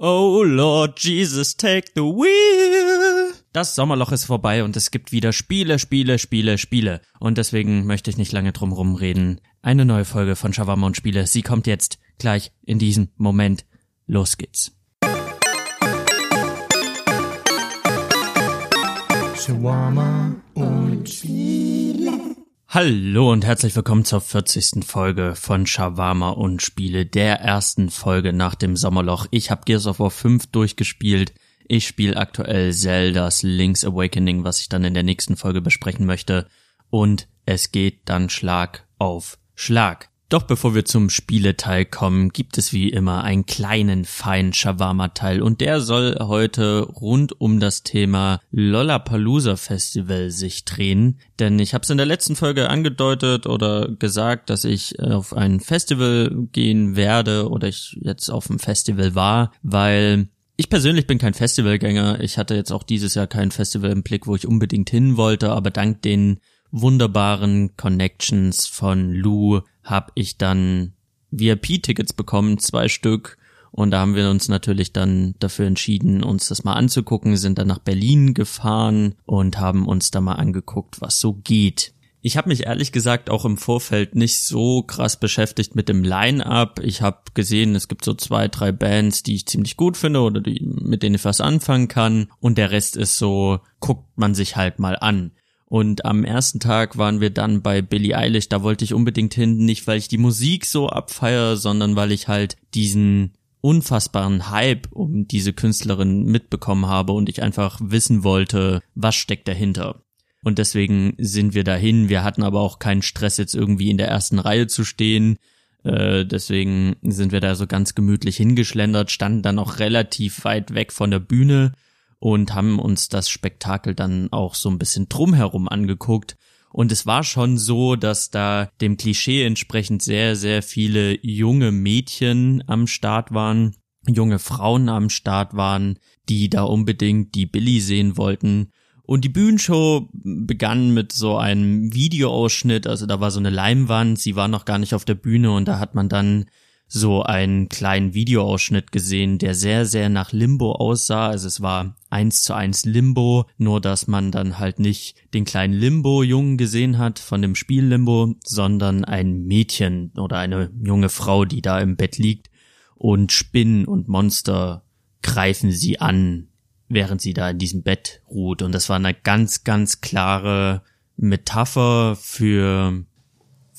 Oh Lord Jesus, take the wheel. Das Sommerloch ist vorbei und es gibt wieder Spiele, Spiele, Spiele, Spiele. Und deswegen möchte ich nicht lange drum rumreden. Eine neue Folge von Shawarma und Spiele. Sie kommt jetzt gleich in diesem Moment. Los geht's. Shawarma und Spiele. Hallo und herzlich willkommen zur 40. Folge von Shawarma und Spiele, der ersten Folge nach dem Sommerloch. Ich habe Gears of War 5 durchgespielt. Ich spiele aktuell Zelda's Link's Awakening, was ich dann in der nächsten Folge besprechen möchte. Und es geht dann Schlag auf Schlag. Doch bevor wir zum Spieleteil kommen, gibt es wie immer einen kleinen feinen Shawarma-Teil und der soll heute rund um das Thema Lollapalooza Festival sich drehen. Denn ich habe es in der letzten Folge angedeutet oder gesagt, dass ich auf ein Festival gehen werde oder ich jetzt auf dem Festival war, weil ich persönlich bin kein Festivalgänger. Ich hatte jetzt auch dieses Jahr kein Festival im Blick, wo ich unbedingt hin wollte, aber dank den wunderbaren Connections von Lou habe ich dann VIP-Tickets bekommen, zwei Stück. Und da haben wir uns natürlich dann dafür entschieden, uns das mal anzugucken, sind dann nach Berlin gefahren und haben uns da mal angeguckt, was so geht. Ich habe mich ehrlich gesagt auch im Vorfeld nicht so krass beschäftigt mit dem Line-up. Ich habe gesehen, es gibt so zwei, drei Bands, die ich ziemlich gut finde oder die, mit denen ich was anfangen kann. Und der Rest ist so, guckt man sich halt mal an. Und am ersten Tag waren wir dann bei Billie Eilish. Da wollte ich unbedingt hin, nicht weil ich die Musik so abfeiere, sondern weil ich halt diesen unfassbaren Hype um diese Künstlerin mitbekommen habe und ich einfach wissen wollte, was steckt dahinter. Und deswegen sind wir dahin. Wir hatten aber auch keinen Stress, jetzt irgendwie in der ersten Reihe zu stehen. Äh, deswegen sind wir da so ganz gemütlich hingeschlendert, standen dann auch relativ weit weg von der Bühne und haben uns das Spektakel dann auch so ein bisschen drumherum angeguckt. Und es war schon so, dass da dem Klischee entsprechend sehr, sehr viele junge Mädchen am Start waren, junge Frauen am Start waren, die da unbedingt die Billy sehen wollten. Und die Bühnenshow begann mit so einem Videoausschnitt, also da war so eine Leimwand, sie war noch gar nicht auf der Bühne und da hat man dann so einen kleinen Videoausschnitt gesehen, der sehr, sehr nach Limbo aussah. Also es war eins zu eins Limbo, nur dass man dann halt nicht den kleinen Limbo-Jungen gesehen hat von dem Spiel Limbo, sondern ein Mädchen oder eine junge Frau, die da im Bett liegt und Spinnen und Monster greifen sie an, während sie da in diesem Bett ruht. Und das war eine ganz, ganz klare Metapher für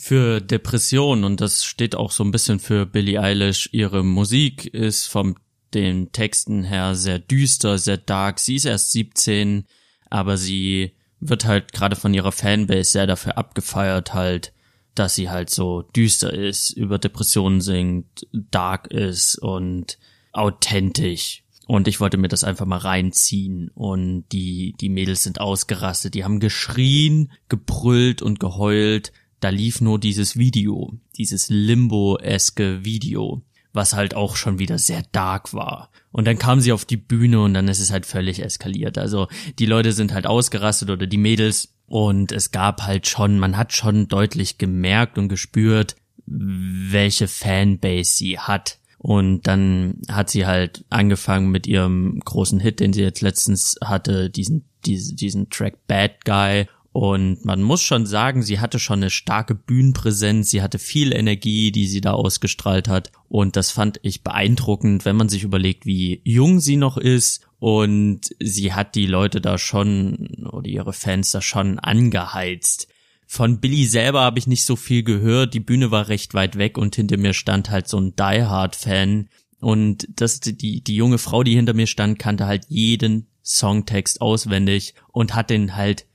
für Depression und das steht auch so ein bisschen für Billie Eilish. Ihre Musik ist vom den Texten her sehr düster, sehr dark. Sie ist erst 17, aber sie wird halt gerade von ihrer Fanbase sehr dafür abgefeiert halt, dass sie halt so düster ist, über Depressionen singt, dark ist und authentisch. Und ich wollte mir das einfach mal reinziehen. Und die, die Mädels sind ausgerastet. Die haben geschrien, gebrüllt und geheult da lief nur dieses Video, dieses Limbo-eske Video, was halt auch schon wieder sehr dark war. Und dann kam sie auf die Bühne und dann ist es halt völlig eskaliert. Also die Leute sind halt ausgerastet oder die Mädels und es gab halt schon, man hat schon deutlich gemerkt und gespürt, welche Fanbase sie hat. Und dann hat sie halt angefangen mit ihrem großen Hit, den sie jetzt letztens hatte, diesen, diesen, diesen Track Bad Guy. Und man muss schon sagen, sie hatte schon eine starke Bühnenpräsenz, sie hatte viel Energie, die sie da ausgestrahlt hat. Und das fand ich beeindruckend, wenn man sich überlegt, wie jung sie noch ist. Und sie hat die Leute da schon oder ihre Fans da schon angeheizt. Von Billy selber habe ich nicht so viel gehört. Die Bühne war recht weit weg und hinter mir stand halt so ein Die Hard Fan. Und das, die, die junge Frau, die hinter mir stand, kannte halt jeden Songtext auswendig und hat den halt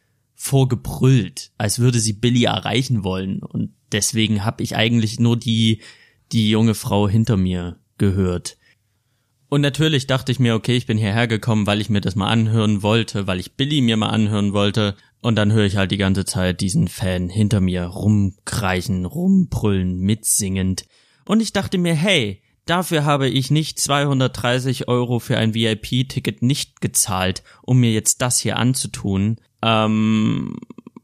vorgebrüllt, als würde sie Billy erreichen wollen. Und deswegen habe ich eigentlich nur die, die junge Frau hinter mir gehört. Und natürlich dachte ich mir, okay, ich bin hierher gekommen, weil ich mir das mal anhören wollte, weil ich Billy mir mal anhören wollte. Und dann höre ich halt die ganze Zeit diesen Fan hinter mir rumkreichen, rumbrüllen, mitsingend. Und ich dachte mir, hey, dafür habe ich nicht 230 Euro für ein VIP-Ticket nicht gezahlt, um mir jetzt das hier anzutun. Ähm,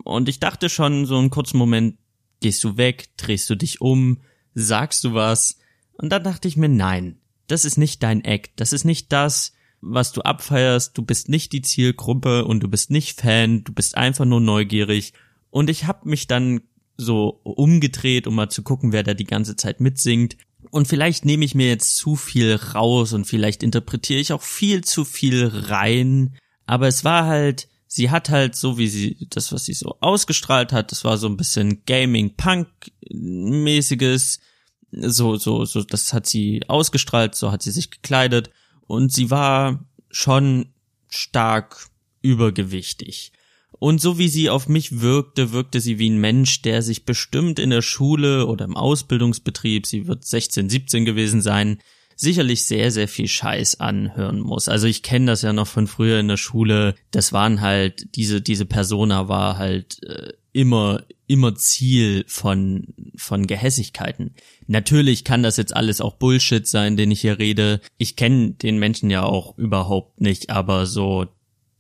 und ich dachte schon so einen kurzen Moment, gehst du weg, drehst du dich um, sagst du was? Und dann dachte ich mir, nein, das ist nicht dein Act, das ist nicht das, was du abfeierst, du bist nicht die Zielgruppe und du bist nicht Fan, du bist einfach nur neugierig. Und ich habe mich dann so umgedreht, um mal zu gucken, wer da die ganze Zeit mitsingt. Und vielleicht nehme ich mir jetzt zu viel raus und vielleicht interpretiere ich auch viel zu viel rein. Aber es war halt, sie hat halt so wie sie, das was sie so ausgestrahlt hat, das war so ein bisschen Gaming-Punk-mäßiges. So, so, so, das hat sie ausgestrahlt, so hat sie sich gekleidet und sie war schon stark übergewichtig. Und so wie sie auf mich wirkte, wirkte sie wie ein Mensch, der sich bestimmt in der Schule oder im Ausbildungsbetrieb, sie wird 16, 17 gewesen sein, sicherlich sehr, sehr viel Scheiß anhören muss. Also ich kenne das ja noch von früher in der Schule. Das waren halt, diese, diese Persona war halt äh, immer, immer Ziel von, von Gehässigkeiten. Natürlich kann das jetzt alles auch Bullshit sein, den ich hier rede. Ich kenne den Menschen ja auch überhaupt nicht, aber so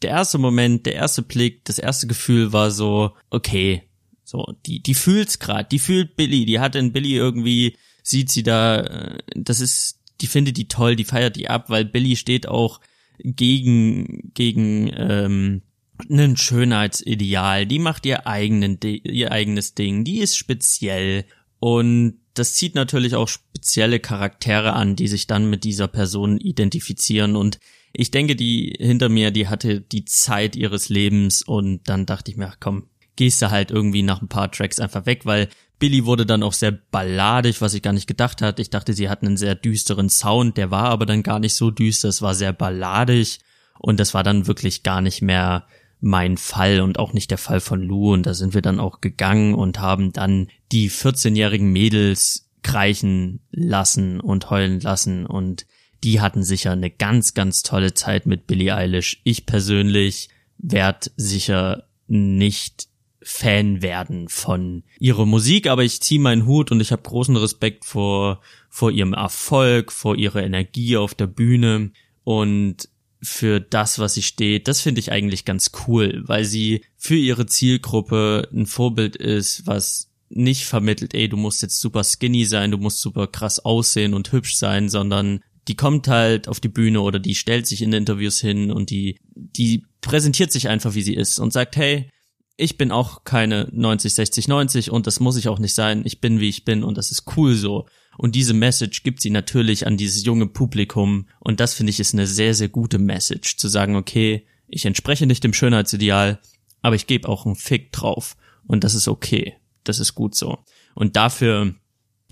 der erste Moment, der erste Blick, das erste Gefühl war so, okay, so, die, die fühlt's grad, die fühlt Billy, die hat in Billy irgendwie, sieht sie da, äh, das ist, die findet die toll, die feiert die ab, weil Billy steht auch gegen, gegen, ähm, ein Schönheitsideal, die macht ihr eigenen, ihr eigenes Ding, die ist speziell. Und das zieht natürlich auch spezielle Charaktere an, die sich dann mit dieser Person identifizieren. Und ich denke, die hinter mir, die hatte die Zeit ihres Lebens. Und dann dachte ich mir, ach komm, gehst du halt irgendwie nach ein paar Tracks einfach weg, weil Billy wurde dann auch sehr balladig, was ich gar nicht gedacht hatte. Ich dachte, sie hatten einen sehr düsteren Sound, der war aber dann gar nicht so düster, es war sehr balladig und das war dann wirklich gar nicht mehr mein Fall und auch nicht der Fall von Lou und da sind wir dann auch gegangen und haben dann die 14-jährigen Mädels kreichen lassen und heulen lassen und die hatten sicher eine ganz, ganz tolle Zeit mit Billie Eilish. Ich persönlich werd sicher nicht Fan werden von ihrer Musik, aber ich ziehe meinen Hut und ich habe großen Respekt vor, vor ihrem Erfolg, vor ihrer Energie auf der Bühne. Und für das, was sie steht, das finde ich eigentlich ganz cool, weil sie für ihre Zielgruppe ein Vorbild ist, was nicht vermittelt, ey, du musst jetzt super skinny sein, du musst super krass aussehen und hübsch sein, sondern die kommt halt auf die Bühne oder die stellt sich in Interviews hin und die, die präsentiert sich einfach, wie sie ist und sagt, hey, ich bin auch keine 90, 60, 90 und das muss ich auch nicht sein. Ich bin, wie ich bin und das ist cool so. Und diese Message gibt sie natürlich an dieses junge Publikum. Und das finde ich ist eine sehr, sehr gute Message. Zu sagen, okay, ich entspreche nicht dem Schönheitsideal, aber ich gebe auch einen Fick drauf. Und das ist okay. Das ist gut so. Und dafür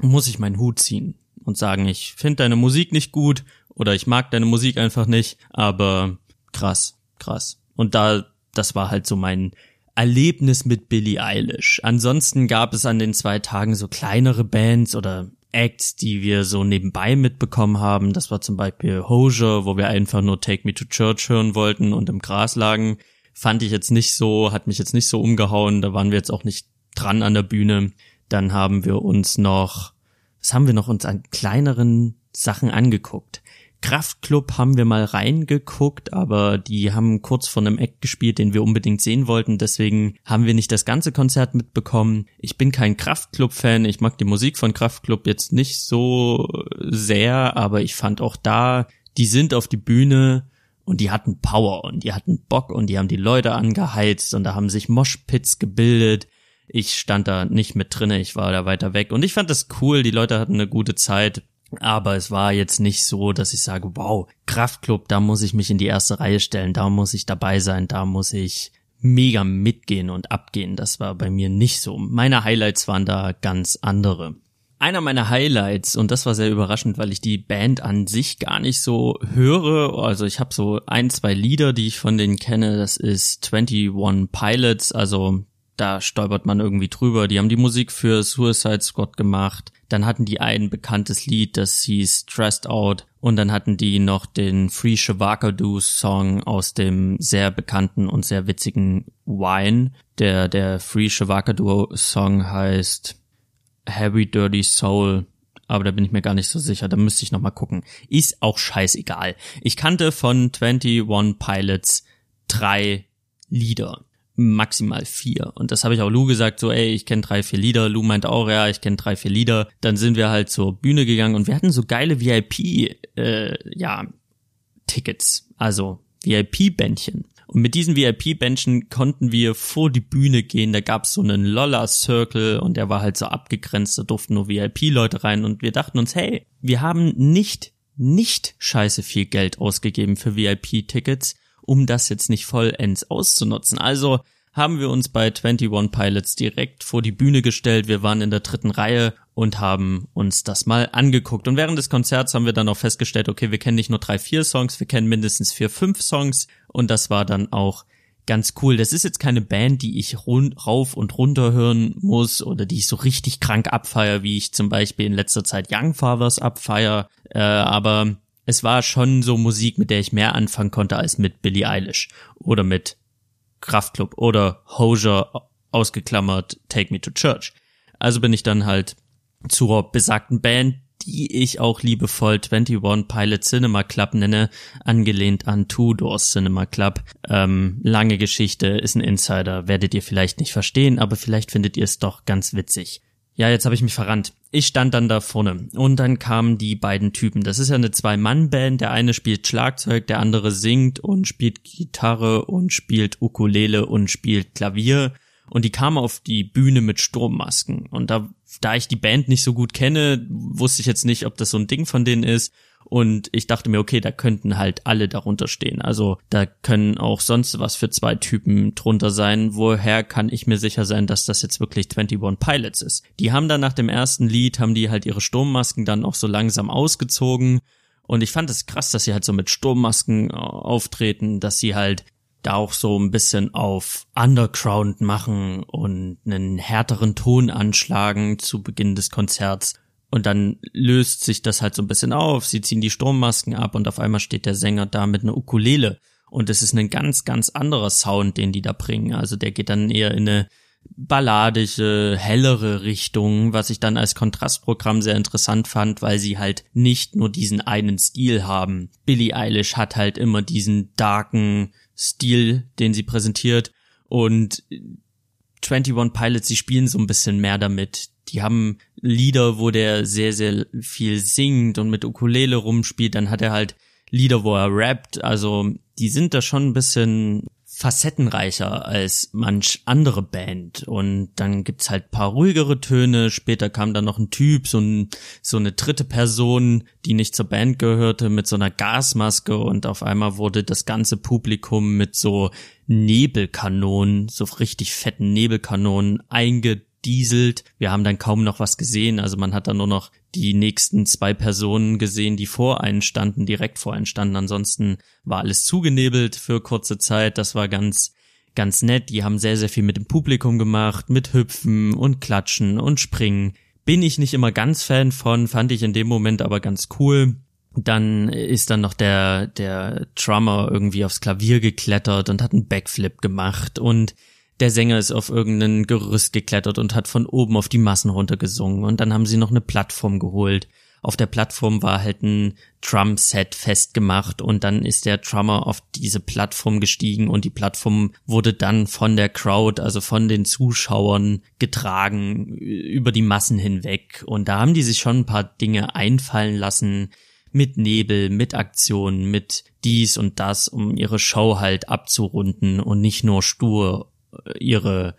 muss ich meinen Hut ziehen und sagen, ich finde deine Musik nicht gut oder ich mag deine Musik einfach nicht, aber krass, krass. Und da, das war halt so mein Erlebnis mit Billie Eilish. Ansonsten gab es an den zwei Tagen so kleinere Bands oder Acts, die wir so nebenbei mitbekommen haben. Das war zum Beispiel Hosier, wo wir einfach nur Take Me to Church hören wollten und im Gras lagen. Fand ich jetzt nicht so, hat mich jetzt nicht so umgehauen. Da waren wir jetzt auch nicht dran an der Bühne. Dann haben wir uns noch, was haben wir noch uns an kleineren Sachen angeguckt? Kraftclub haben wir mal reingeguckt, aber die haben kurz vor einem Act gespielt, den wir unbedingt sehen wollten. Deswegen haben wir nicht das ganze Konzert mitbekommen. Ich bin kein Kraftclub-Fan. Ich mag die Musik von Kraftclub jetzt nicht so sehr, aber ich fand auch da, die sind auf die Bühne und die hatten Power und die hatten Bock und die haben die Leute angeheizt und da haben sich Moshpits gebildet. Ich stand da nicht mit drinne, ich war da weiter weg und ich fand das cool. Die Leute hatten eine gute Zeit. Aber es war jetzt nicht so, dass ich sage, wow, Kraftclub, da muss ich mich in die erste Reihe stellen, da muss ich dabei sein, da muss ich mega mitgehen und abgehen. Das war bei mir nicht so. Meine Highlights waren da ganz andere. Einer meiner Highlights, und das war sehr überraschend, weil ich die Band an sich gar nicht so höre. Also ich habe so ein, zwei Lieder, die ich von denen kenne. Das ist 21 Pilots, also da stolpert man irgendwie drüber. Die haben die Musik für Suicide Squad gemacht. Dann hatten die ein bekanntes Lied, das hieß Stressed Out. Und dann hatten die noch den Free Shavakadu Song aus dem sehr bekannten und sehr witzigen Wine. Der, der Free Shavakadu Song heißt Heavy Dirty Soul. Aber da bin ich mir gar nicht so sicher. Da müsste ich nochmal gucken. Ist auch scheißegal. Ich kannte von 21 Pilots drei Lieder. Maximal vier. Und das habe ich auch Lou gesagt, so, ey, ich kenne drei, vier Lieder. Lou meint auch, ja, ich kenne drei, vier Lieder. Dann sind wir halt zur Bühne gegangen und wir hatten so geile VIP, äh, ja, Tickets, also VIP-Bändchen. Und mit diesen VIP-Bändchen konnten wir vor die Bühne gehen. Da gab's so einen Lolla-Circle und der war halt so abgegrenzt. Da durften nur VIP-Leute rein. Und wir dachten uns, hey, wir haben nicht, nicht scheiße viel Geld ausgegeben für VIP-Tickets um das jetzt nicht vollends auszunutzen. Also haben wir uns bei 21 Pilots direkt vor die Bühne gestellt. Wir waren in der dritten Reihe und haben uns das mal angeguckt. Und während des Konzerts haben wir dann auch festgestellt, okay, wir kennen nicht nur drei, vier Songs, wir kennen mindestens vier, fünf Songs. Und das war dann auch ganz cool. Das ist jetzt keine Band, die ich rauf und runter hören muss oder die ich so richtig krank abfeier, wie ich zum Beispiel in letzter Zeit Young Fathers abfeier. Äh, aber es war schon so Musik, mit der ich mehr anfangen konnte als mit Billie Eilish oder mit Kraftklub oder Hosier ausgeklammert Take Me to Church. Also bin ich dann halt zur besagten Band, die ich auch liebevoll 21 Pilot Cinema Club nenne, angelehnt an Two Doors Cinema Club. Ähm, lange Geschichte, ist ein Insider, werdet ihr vielleicht nicht verstehen, aber vielleicht findet ihr es doch ganz witzig. Ja, jetzt habe ich mich verrannt. Ich stand dann da vorne und dann kamen die beiden Typen. Das ist ja eine Zwei-Mann-Band. Der eine spielt Schlagzeug, der andere singt und spielt Gitarre und spielt Ukulele und spielt Klavier. Und die kamen auf die Bühne mit Sturmmasken. Und da, da ich die Band nicht so gut kenne, wusste ich jetzt nicht, ob das so ein Ding von denen ist. Und ich dachte mir, okay, da könnten halt alle darunter stehen. Also da können auch sonst was für zwei Typen drunter sein. Woher kann ich mir sicher sein, dass das jetzt wirklich 21 Pilots ist? Die haben dann nach dem ersten Lied, haben die halt ihre Sturmmasken dann auch so langsam ausgezogen. Und ich fand es krass, dass sie halt so mit Sturmmasken äh, auftreten, dass sie halt da auch so ein bisschen auf Underground machen und einen härteren Ton anschlagen zu Beginn des Konzerts. Und dann löst sich das halt so ein bisschen auf. Sie ziehen die Sturmmasken ab und auf einmal steht der Sänger da mit einer Ukulele. Und es ist ein ganz, ganz anderer Sound, den die da bringen. Also der geht dann eher in eine balladische, hellere Richtung, was ich dann als Kontrastprogramm sehr interessant fand, weil sie halt nicht nur diesen einen Stil haben. Billie Eilish hat halt immer diesen darken Stil, den sie präsentiert und 21 Pilots, sie spielen so ein bisschen mehr damit die haben Lieder, wo der sehr, sehr viel singt und mit Ukulele rumspielt. Dann hat er halt Lieder, wo er rappt. Also die sind da schon ein bisschen facettenreicher als manch andere Band. Und dann gibt's halt paar ruhigere Töne. Später kam dann noch ein Typ, so, ein, so eine dritte Person, die nicht zur Band gehörte, mit so einer Gasmaske. Und auf einmal wurde das ganze Publikum mit so Nebelkanonen, so richtig fetten Nebelkanonen einge gedieselt. Wir haben dann kaum noch was gesehen. Also man hat dann nur noch die nächsten zwei Personen gesehen, die vor einen standen, direkt vor einen standen. Ansonsten war alles zugenebelt für kurze Zeit. Das war ganz, ganz nett. Die haben sehr, sehr viel mit dem Publikum gemacht, mit Hüpfen und Klatschen und Springen. Bin ich nicht immer ganz Fan von, fand ich in dem Moment aber ganz cool. Dann ist dann noch der, der Drummer irgendwie aufs Klavier geklettert und hat einen Backflip gemacht und der Sänger ist auf irgendein Gerüst geklettert und hat von oben auf die Massen runtergesungen und dann haben sie noch eine Plattform geholt. Auf der Plattform war halt ein Drum-Set festgemacht und dann ist der Drummer auf diese Plattform gestiegen und die Plattform wurde dann von der Crowd, also von den Zuschauern getragen über die Massen hinweg und da haben die sich schon ein paar Dinge einfallen lassen, mit Nebel, mit Aktionen, mit dies und das, um ihre Show halt abzurunden und nicht nur stur ihre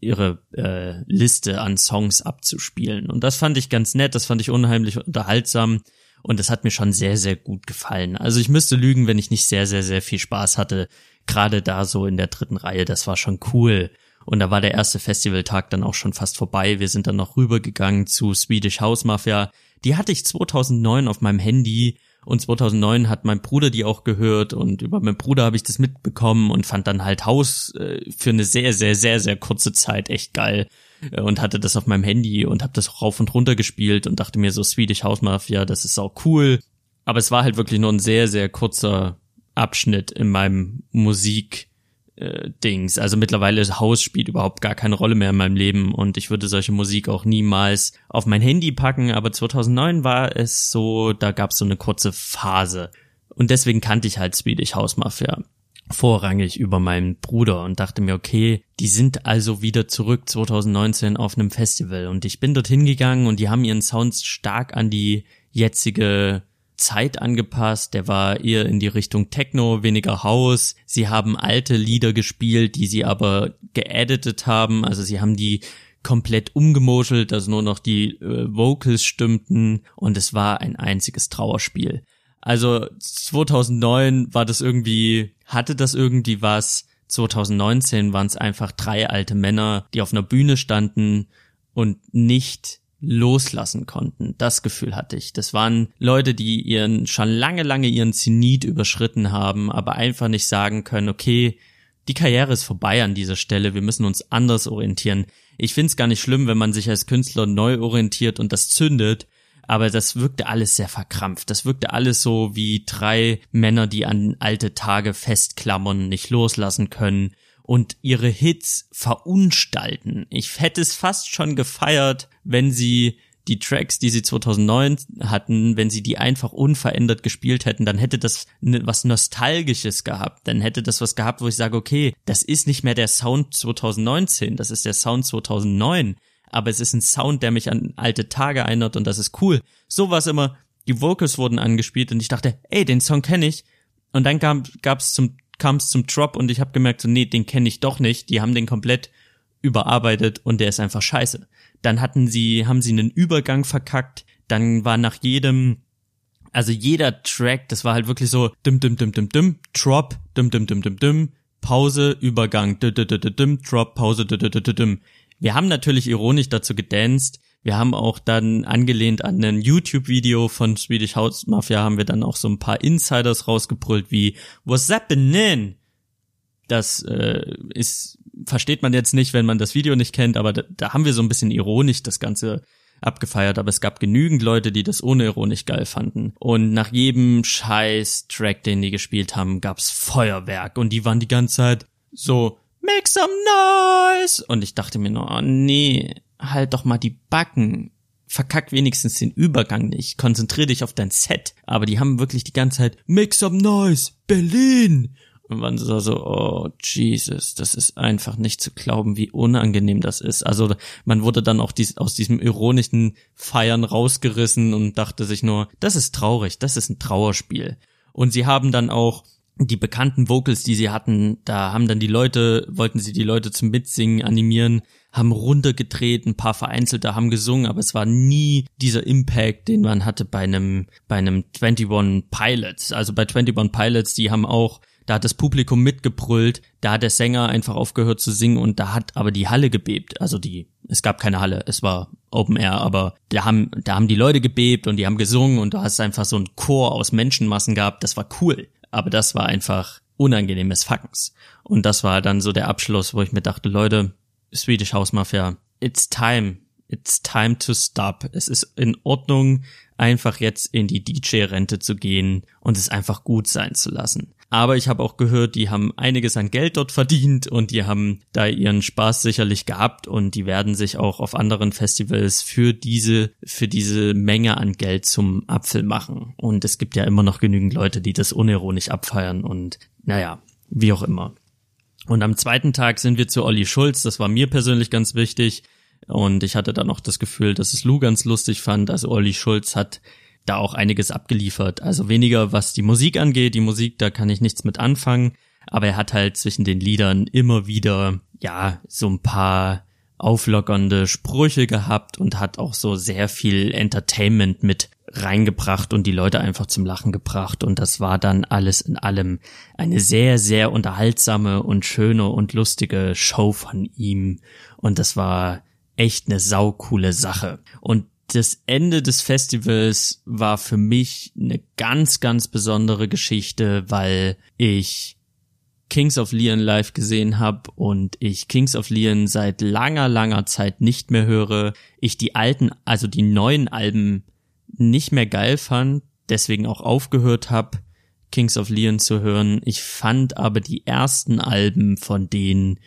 ihre äh, Liste an Songs abzuspielen. Und das fand ich ganz nett, das fand ich unheimlich unterhaltsam und das hat mir schon sehr, sehr gut gefallen. Also ich müsste lügen, wenn ich nicht sehr, sehr, sehr viel Spaß hatte. Gerade da so in der dritten Reihe, das war schon cool. Und da war der erste Festivaltag dann auch schon fast vorbei. Wir sind dann noch rübergegangen zu Swedish House Mafia. Die hatte ich 2009 auf meinem Handy und 2009 hat mein Bruder die auch gehört und über meinen Bruder habe ich das mitbekommen und fand dann halt Haus äh, für eine sehr, sehr, sehr, sehr kurze Zeit echt geil äh, und hatte das auf meinem Handy und habe das rauf und runter gespielt und dachte mir so Swedish House Mafia, das ist auch cool. Aber es war halt wirklich nur ein sehr, sehr kurzer Abschnitt in meinem Musik äh, Dings. Also mittlerweile Haus spielt überhaupt gar keine Rolle mehr in meinem Leben und ich würde solche Musik auch niemals auf mein Handy packen, aber 2009 war es so, da gab es so eine kurze Phase und deswegen kannte ich halt Swedish House Mafia. vorrangig über meinen Bruder und dachte mir, okay, die sind also wieder zurück 2019 auf einem Festival und ich bin dorthin gegangen und die haben ihren Sound stark an die jetzige Zeit angepasst, der war eher in die Richtung Techno, weniger House. Sie haben alte Lieder gespielt, die sie aber geeditet haben, also sie haben die komplett umgemoschelt, dass nur noch die äh, Vocals stimmten und es war ein einziges Trauerspiel. Also 2009 war das irgendwie, hatte das irgendwie was. 2019 waren es einfach drei alte Männer, die auf einer Bühne standen und nicht loslassen konnten. Das Gefühl hatte ich. Das waren Leute, die ihren schon lange, lange ihren Zenit überschritten haben, aber einfach nicht sagen können, okay, die Karriere ist vorbei an dieser Stelle, wir müssen uns anders orientieren. Ich find's gar nicht schlimm, wenn man sich als Künstler neu orientiert und das zündet, aber das wirkte alles sehr verkrampft. Das wirkte alles so wie drei Männer, die an alte Tage festklammern, nicht loslassen können und ihre Hits verunstalten. Ich hätte es fast schon gefeiert, wenn sie die Tracks, die sie 2009 hatten, wenn sie die einfach unverändert gespielt hätten, dann hätte das was Nostalgisches gehabt. Dann hätte das was gehabt, wo ich sage, okay, das ist nicht mehr der Sound 2019, das ist der Sound 2009. Aber es ist ein Sound, der mich an alte Tage erinnert und das ist cool. So war es immer. Die Vocals wurden angespielt und ich dachte, ey, den Song kenne ich. Und dann gab es zum kam es zum Drop und ich habe gemerkt, so, nee, den kenne ich doch nicht. Die haben den komplett überarbeitet und der ist einfach scheiße. Dann hatten sie, haben sie einen Übergang verkackt. Dann war nach jedem, also jeder Track, das war halt wirklich so, dim, dim, dim, dim, dim, Drop, dim, dim, dim, dim, dim, Pause, Übergang, dim, dim, dim, dim, Drop, Pause, dim, dim, dim, dim. Wir haben natürlich ironisch dazu gedanced, wir haben auch dann angelehnt an ein YouTube-Video von Swedish House Mafia haben wir dann auch so ein paar Insiders rausgebrüllt wie What's happening? Das äh, ist versteht man jetzt nicht, wenn man das Video nicht kennt, aber da, da haben wir so ein bisschen ironisch das Ganze abgefeiert, aber es gab genügend Leute, die das ohne ironisch geil fanden. Und nach jedem scheiß Track, den die gespielt haben, gab's Feuerwerk und die waren die ganze Zeit so Make some noise! Und ich dachte mir nur, oh nee, halt doch mal die Backen. Verkack wenigstens den Übergang nicht. Konzentrier dich auf dein Set. Aber die haben wirklich die ganze Zeit Make some noise, Berlin. Und man so, so, oh Jesus, das ist einfach nicht zu glauben, wie unangenehm das ist. Also man wurde dann auch dies, aus diesem ironischen Feiern rausgerissen und dachte sich nur, das ist traurig, das ist ein Trauerspiel. Und sie haben dann auch die bekannten Vocals, die sie hatten, da haben dann die Leute, wollten sie die Leute zum Mitsingen animieren, haben runtergedreht, ein paar vereinzelte haben gesungen, aber es war nie dieser Impact, den man hatte bei einem, bei einem 21 Pilots. Also bei 21 Pilots, die haben auch, da hat das Publikum mitgebrüllt, da hat der Sänger einfach aufgehört zu singen und da hat aber die Halle gebebt. Also die, es gab keine Halle, es war Open Air, aber da haben, da haben die Leute gebebt und die haben gesungen und du hast einfach so einen Chor aus Menschenmassen gehabt, das war cool. Aber das war einfach unangenehmes Fackens. Und das war dann so der Abschluss, wo ich mir dachte, Leute, Swedish House Mafia, it's time. It's time to stop. Es ist in Ordnung, einfach jetzt in die DJ-Rente zu gehen und es einfach gut sein zu lassen. Aber ich habe auch gehört, die haben einiges an Geld dort verdient und die haben da ihren Spaß sicherlich gehabt und die werden sich auch auf anderen Festivals für diese, für diese Menge an Geld zum Apfel machen. Und es gibt ja immer noch genügend Leute, die das unironisch abfeiern und naja, wie auch immer. Und am zweiten Tag sind wir zu Olli Schulz. Das war mir persönlich ganz wichtig. Und ich hatte dann auch das Gefühl, dass es Lou ganz lustig fand. Also Olli Schulz hat da auch einiges abgeliefert. Also weniger was die Musik angeht. Die Musik, da kann ich nichts mit anfangen. Aber er hat halt zwischen den Liedern immer wieder, ja, so ein paar auflockernde Sprüche gehabt und hat auch so sehr viel Entertainment mit reingebracht und die Leute einfach zum Lachen gebracht und das war dann alles in allem eine sehr, sehr unterhaltsame und schöne und lustige Show von ihm und das war echt eine saukoole Sache. Und das Ende des Festivals war für mich eine ganz, ganz besondere Geschichte, weil ich Kings of Leon live gesehen habe und ich Kings of Leon seit langer, langer Zeit nicht mehr höre. Ich die alten, also die neuen Alben nicht mehr geil fand, deswegen auch aufgehört habe, Kings of Leon zu hören. Ich fand aber die ersten Alben von denen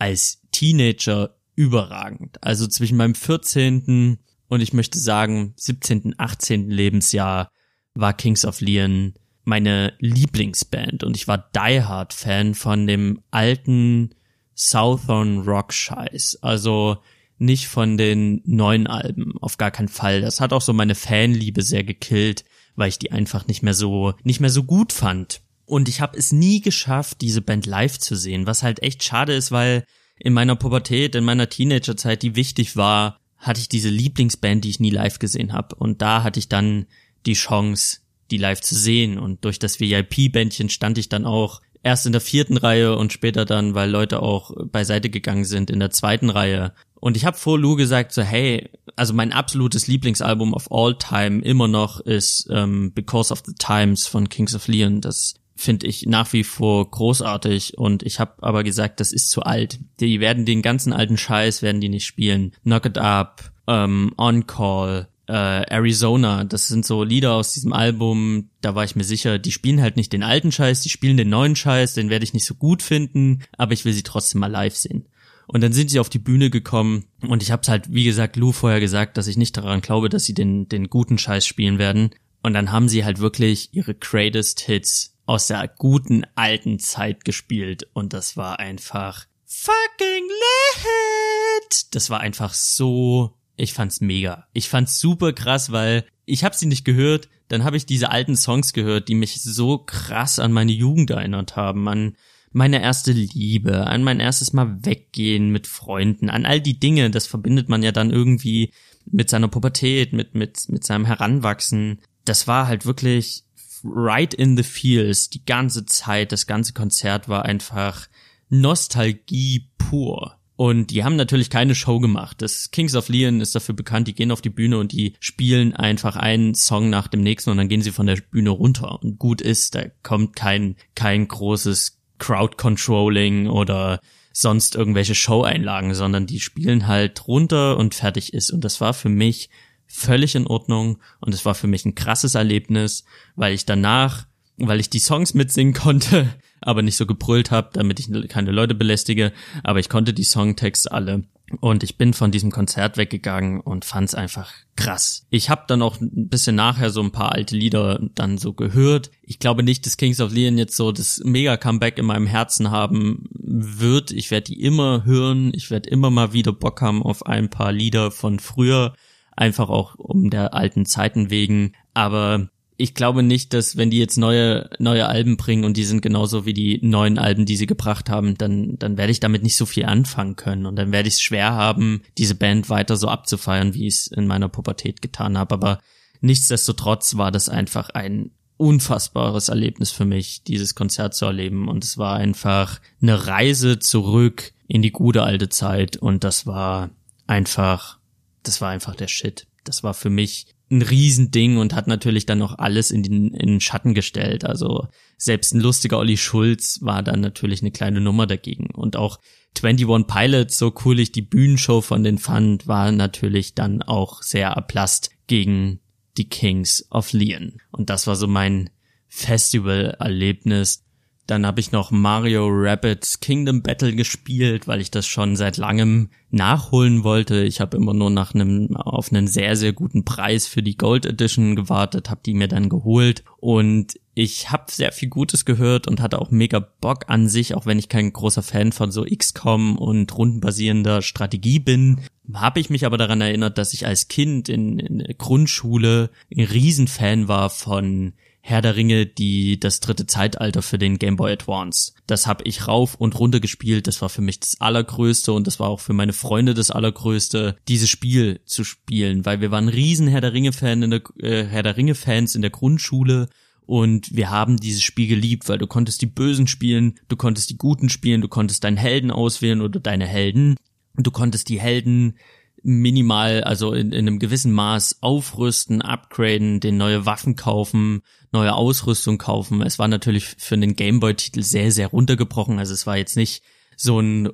als Teenager überragend. Also zwischen meinem 14. und ich möchte sagen 17., 18. Lebensjahr war Kings of Leon meine Lieblingsband und ich war Die Hard Fan von dem alten Southern Rock Scheiß. Also nicht von den neuen Alben, auf gar keinen Fall. Das hat auch so meine Fanliebe sehr gekillt, weil ich die einfach nicht mehr so nicht mehr so gut fand. Und ich habe es nie geschafft, diese Band live zu sehen, was halt echt schade ist, weil in meiner Pubertät, in meiner Teenagerzeit, die wichtig war, hatte ich diese Lieblingsband, die ich nie live gesehen habe. Und da hatte ich dann die Chance, die live zu sehen. Und durch das VIP-Bändchen stand ich dann auch erst in der vierten Reihe und später dann, weil Leute auch beiseite gegangen sind, in der zweiten Reihe. Und ich habe vor Lou gesagt, so hey, also mein absolutes Lieblingsalbum of all time immer noch ist ähm, Because of the Times von Kings of Leon. Das finde ich nach wie vor großartig und ich habe aber gesagt, das ist zu alt. Die werden den ganzen alten Scheiß werden die nicht spielen. Knock It Up, ähm, On Call, äh, Arizona, das sind so Lieder aus diesem Album, da war ich mir sicher, die spielen halt nicht den alten Scheiß, die spielen den neuen Scheiß, den werde ich nicht so gut finden, aber ich will sie trotzdem mal live sehen. Und dann sind sie auf die Bühne gekommen und ich hab's halt, wie gesagt, Lou vorher gesagt, dass ich nicht daran glaube, dass sie den, den guten Scheiß spielen werden. Und dann haben sie halt wirklich ihre greatest Hits aus der guten alten Zeit gespielt und das war einfach fucking lit. Das war einfach so, ich fand's mega. Ich fand's super krass, weil ich habe sie nicht gehört, dann habe ich diese alten Songs gehört, die mich so krass an meine Jugend erinnert haben, an meine erste Liebe, an mein erstes Mal weggehen mit Freunden, an all die Dinge, das verbindet man ja dann irgendwie mit seiner Pubertät, mit mit mit seinem Heranwachsen. Das war halt wirklich right in the feels die ganze Zeit. Das ganze Konzert war einfach Nostalgie pur. Und die haben natürlich keine Show gemacht. Das Kings of Leon ist dafür bekannt, die gehen auf die Bühne und die spielen einfach einen Song nach dem nächsten und dann gehen sie von der Bühne runter. Und gut ist, da kommt kein, kein großes Crowd Controlling oder sonst irgendwelche Show-Einlagen, sondern die spielen halt runter und fertig ist. Und das war für mich völlig in Ordnung und es war für mich ein krasses Erlebnis, weil ich danach, weil ich die Songs mitsingen konnte, aber nicht so gebrüllt habe, damit ich keine Leute belästige, aber ich konnte die Songtexte alle und ich bin von diesem Konzert weggegangen und fand's einfach krass. Ich habe dann auch ein bisschen nachher so ein paar alte Lieder dann so gehört. Ich glaube nicht, dass Kings of Leon jetzt so das mega Comeback in meinem Herzen haben wird. Ich werde die immer hören. Ich werde immer mal wieder Bock haben auf ein paar Lieder von früher einfach auch um der alten Zeiten wegen. Aber ich glaube nicht, dass wenn die jetzt neue neue Alben bringen und die sind genauso wie die neuen Alben, die sie gebracht haben, dann dann werde ich damit nicht so viel anfangen können und dann werde ich es schwer haben, diese Band weiter so abzufeiern, wie ich es in meiner Pubertät getan habe. Aber nichtsdestotrotz war das einfach ein unfassbares Erlebnis für mich, dieses Konzert zu erleben und es war einfach eine Reise zurück in die gute alte Zeit und das war einfach das war einfach der Shit. Das war für mich ein Riesending und hat natürlich dann noch alles in den, in den Schatten gestellt. Also selbst ein lustiger Olli Schulz war dann natürlich eine kleine Nummer dagegen. Und auch 21 Pilots, so cool ich die Bühnenshow von den fand, war natürlich dann auch sehr erblasst gegen die Kings of Leon. Und das war so mein Festival-Erlebnis. Dann habe ich noch Mario Rabbits Kingdom Battle gespielt, weil ich das schon seit langem nachholen wollte. Ich habe immer nur nach einem auf einen sehr sehr guten Preis für die Gold Edition gewartet, habe die mir dann geholt und ich habe sehr viel Gutes gehört und hatte auch mega Bock an sich, auch wenn ich kein großer Fan von so XCOM und rundenbasierender Strategie bin, habe ich mich aber daran erinnert, dass ich als Kind in, in Grundschule ein Riesenfan war von Herr der Ringe, die das dritte Zeitalter für den Game Boy Advance. Das habe ich rauf und runter gespielt. Das war für mich das allergrößte und das war auch für meine Freunde das allergrößte, dieses Spiel zu spielen, weil wir waren riesen Herr der Ringe Fan in der äh, Herr der Ringe Fans in der Grundschule und wir haben dieses Spiel geliebt, weil du konntest die Bösen spielen, du konntest die Guten spielen, du konntest deinen Helden auswählen oder deine Helden. Du konntest die Helden minimal, also in, in einem gewissen Maß aufrüsten, upgraden, den neue Waffen kaufen, neue Ausrüstung kaufen. Es war natürlich für einen Gameboy-Titel sehr, sehr runtergebrochen. Also es war jetzt nicht so ein äh,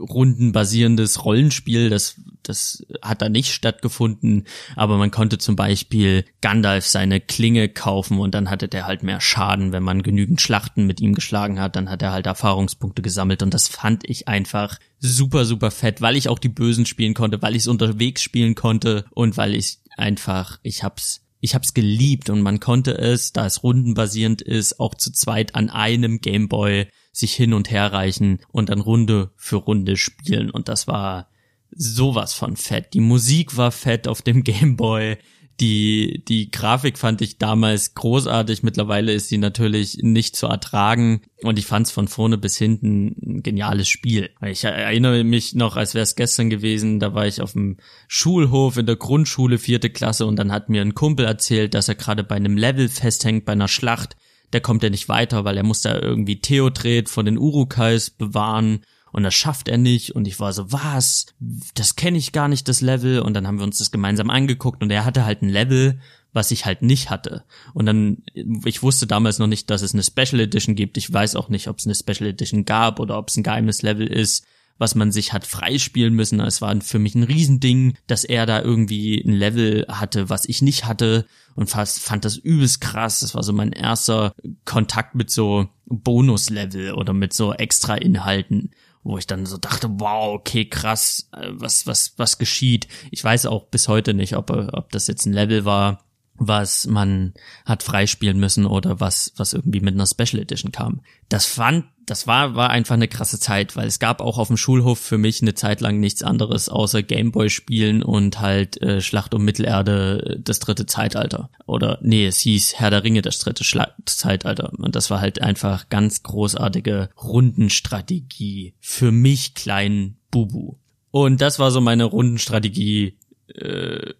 rundenbasierendes Rollenspiel, das, das hat da nicht stattgefunden, aber man konnte zum Beispiel Gandalf seine Klinge kaufen und dann hatte der halt mehr Schaden, wenn man genügend Schlachten mit ihm geschlagen hat, dann hat er halt Erfahrungspunkte gesammelt und das fand ich einfach super, super fett, weil ich auch die Bösen spielen konnte, weil ich es unterwegs spielen konnte und weil ich einfach, ich hab's ich habe es geliebt und man konnte es, da es rundenbasierend ist, auch zu zweit an einem Gameboy sich hin und her reichen und dann Runde für Runde spielen und das war sowas von fett. Die Musik war fett auf dem Gameboy. Die, die Grafik fand ich damals großartig. Mittlerweile ist sie natürlich nicht zu ertragen. Und ich fand es von vorne bis hinten ein geniales Spiel. Ich erinnere mich noch, als wäre es gestern gewesen, da war ich auf dem Schulhof in der Grundschule, vierte Klasse, und dann hat mir ein Kumpel erzählt, dass er gerade bei einem Level festhängt, bei einer Schlacht. Der kommt ja nicht weiter, weil er muss da irgendwie Theodred von den Urukais bewahren und das schafft er nicht und ich war so, was? Das kenne ich gar nicht, das Level und dann haben wir uns das gemeinsam angeguckt und er hatte halt ein Level, was ich halt nicht hatte. Und dann, ich wusste damals noch nicht, dass es eine Special Edition gibt. Ich weiß auch nicht, ob es eine Special Edition gab oder ob es ein geheimes Level ist, was man sich hat freispielen müssen. Es war für mich ein Riesending, dass er da irgendwie ein Level hatte, was ich nicht hatte und fast fand das übelst krass. Das war so mein erster Kontakt mit so Bonus-Level oder mit so extra Inhalten wo ich dann so dachte, wow, okay, krass, äh, was, was, was geschieht. Ich weiß auch bis heute nicht, ob, ob das jetzt ein Level war, was man hat freispielen müssen oder was, was irgendwie mit einer Special Edition kam. Das fand, das war, war einfach eine krasse Zeit, weil es gab auch auf dem Schulhof für mich eine Zeit lang nichts anderes außer Gameboy spielen und halt äh, Schlacht um Mittelerde, äh, das dritte Zeitalter. Oder, nee, es hieß Herr der Ringe, das dritte Schla Zeitalter. Und das war halt einfach ganz großartige Rundenstrategie für mich kleinen Bubu. Und das war so meine Rundenstrategie äh,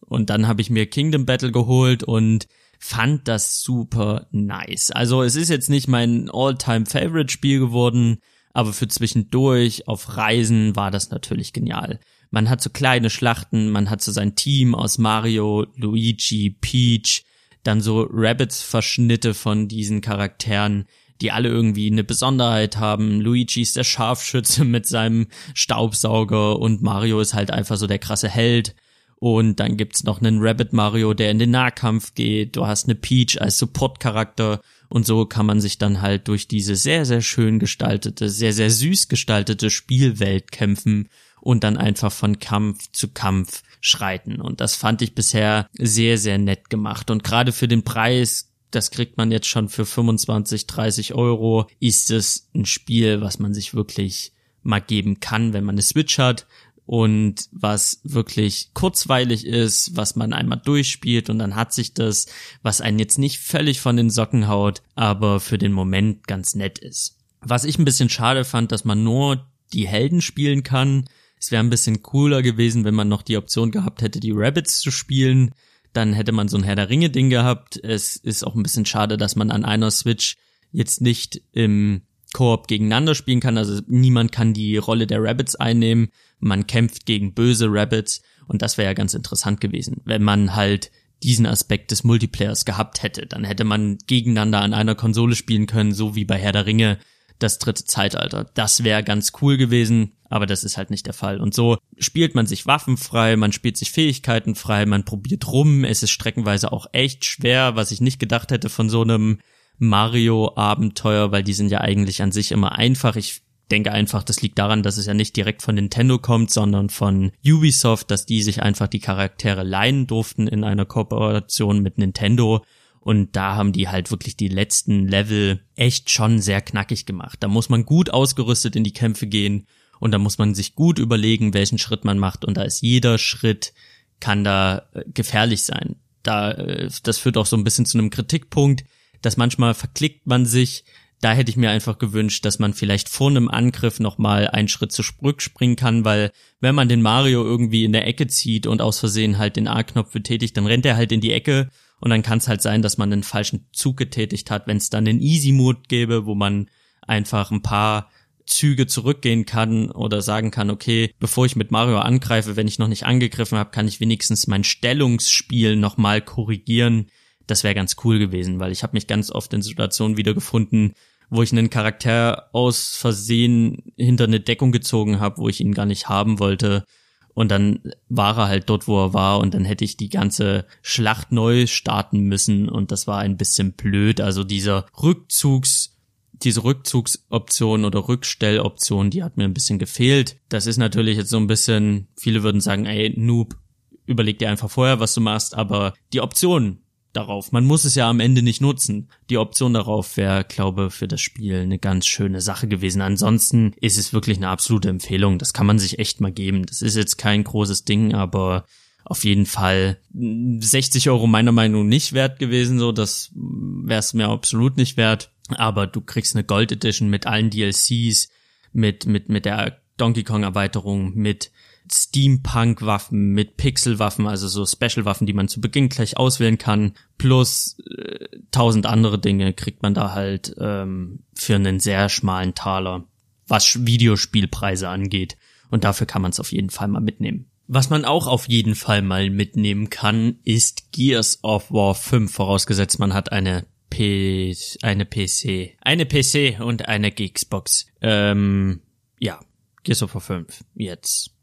und dann habe ich mir Kingdom Battle geholt und fand das super nice. Also es ist jetzt nicht mein All-Time-Favorite-Spiel geworden, aber für zwischendurch auf Reisen war das natürlich genial. Man hat so kleine Schlachten, man hat so sein Team aus Mario, Luigi, Peach, dann so Rabbits-Verschnitte von diesen Charakteren, die alle irgendwie eine Besonderheit haben. Luigi ist der Scharfschütze mit seinem Staubsauger und Mario ist halt einfach so der krasse Held. Und dann gibt's noch einen Rabbit Mario, der in den Nahkampf geht. Du hast eine Peach als Support-Charakter. Und so kann man sich dann halt durch diese sehr, sehr schön gestaltete, sehr, sehr süß gestaltete Spielwelt kämpfen und dann einfach von Kampf zu Kampf schreiten. Und das fand ich bisher sehr, sehr nett gemacht. Und gerade für den Preis, das kriegt man jetzt schon für 25, 30 Euro, ist es ein Spiel, was man sich wirklich mal geben kann, wenn man eine Switch hat und was wirklich kurzweilig ist, was man einmal durchspielt und dann hat sich das, was einen jetzt nicht völlig von den Socken haut, aber für den Moment ganz nett ist. Was ich ein bisschen schade fand, dass man nur die Helden spielen kann. Es wäre ein bisschen cooler gewesen, wenn man noch die Option gehabt hätte, die Rabbits zu spielen. Dann hätte man so ein Herr der Ringe Ding gehabt. Es ist auch ein bisschen schade, dass man an einer Switch jetzt nicht im Koop gegeneinander spielen kann. Also niemand kann die Rolle der Rabbits einnehmen man kämpft gegen böse Rabbits und das wäre ja ganz interessant gewesen, wenn man halt diesen Aspekt des Multiplayers gehabt hätte. Dann hätte man gegeneinander an einer Konsole spielen können, so wie bei Herr der Ringe das dritte Zeitalter. Das wäre ganz cool gewesen, aber das ist halt nicht der Fall. Und so spielt man sich Waffen frei, man spielt sich Fähigkeiten frei, man probiert rum. Es ist streckenweise auch echt schwer, was ich nicht gedacht hätte von so einem Mario-Abenteuer, weil die sind ja eigentlich an sich immer einfach. Ich denke einfach, das liegt daran, dass es ja nicht direkt von Nintendo kommt, sondern von Ubisoft, dass die sich einfach die Charaktere leihen durften in einer Kooperation mit Nintendo. Und da haben die halt wirklich die letzten Level echt schon sehr knackig gemacht. Da muss man gut ausgerüstet in die Kämpfe gehen und da muss man sich gut überlegen, welchen Schritt man macht. Und da ist jeder Schritt kann da äh, gefährlich sein. Da, äh, das führt auch so ein bisschen zu einem Kritikpunkt, dass manchmal verklickt man sich, da hätte ich mir einfach gewünscht, dass man vielleicht vor einem Angriff nochmal einen Schritt zurückspringen kann, weil wenn man den Mario irgendwie in der Ecke zieht und aus Versehen halt den A-Knopf betätigt, dann rennt er halt in die Ecke und dann kann es halt sein, dass man einen falschen Zug getätigt hat. Wenn es dann den Easy-Mode gäbe, wo man einfach ein paar Züge zurückgehen kann oder sagen kann, okay, bevor ich mit Mario angreife, wenn ich noch nicht angegriffen habe, kann ich wenigstens mein Stellungsspiel nochmal korrigieren das wäre ganz cool gewesen, weil ich habe mich ganz oft in Situationen wiedergefunden, wo ich einen Charakter aus Versehen hinter eine Deckung gezogen habe, wo ich ihn gar nicht haben wollte. Und dann war er halt dort, wo er war, und dann hätte ich die ganze Schlacht neu starten müssen. Und das war ein bisschen blöd. Also dieser Rückzugs, diese Rückzugsoption oder Rückstelloption, die hat mir ein bisschen gefehlt. Das ist natürlich jetzt so ein bisschen, viele würden sagen, ey, Noob, überleg dir einfach vorher, was du machst, aber die Option darauf, man muss es ja am Ende nicht nutzen. Die Option darauf wäre, glaube für das Spiel eine ganz schöne Sache gewesen. Ansonsten ist es wirklich eine absolute Empfehlung. Das kann man sich echt mal geben. Das ist jetzt kein großes Ding, aber auf jeden Fall 60 Euro meiner Meinung nicht wert gewesen, so das wäre es mir absolut nicht wert. Aber du kriegst eine Gold Edition mit allen DLCs, mit mit mit der Donkey Kong Erweiterung, mit Steampunk-Waffen, mit Pixel-Waffen, also so Special-Waffen, die man zu Beginn gleich auswählen kann, plus äh, tausend andere Dinge kriegt man da halt ähm, für einen sehr schmalen Taler, was Videospielpreise angeht. Und dafür kann man es auf jeden Fall mal mitnehmen. Was man auch auf jeden Fall mal mitnehmen kann, ist Gears of War 5, vorausgesetzt man hat eine P eine PC, eine PC und eine Xbox. Ähm, ja, Gears of War 5 jetzt.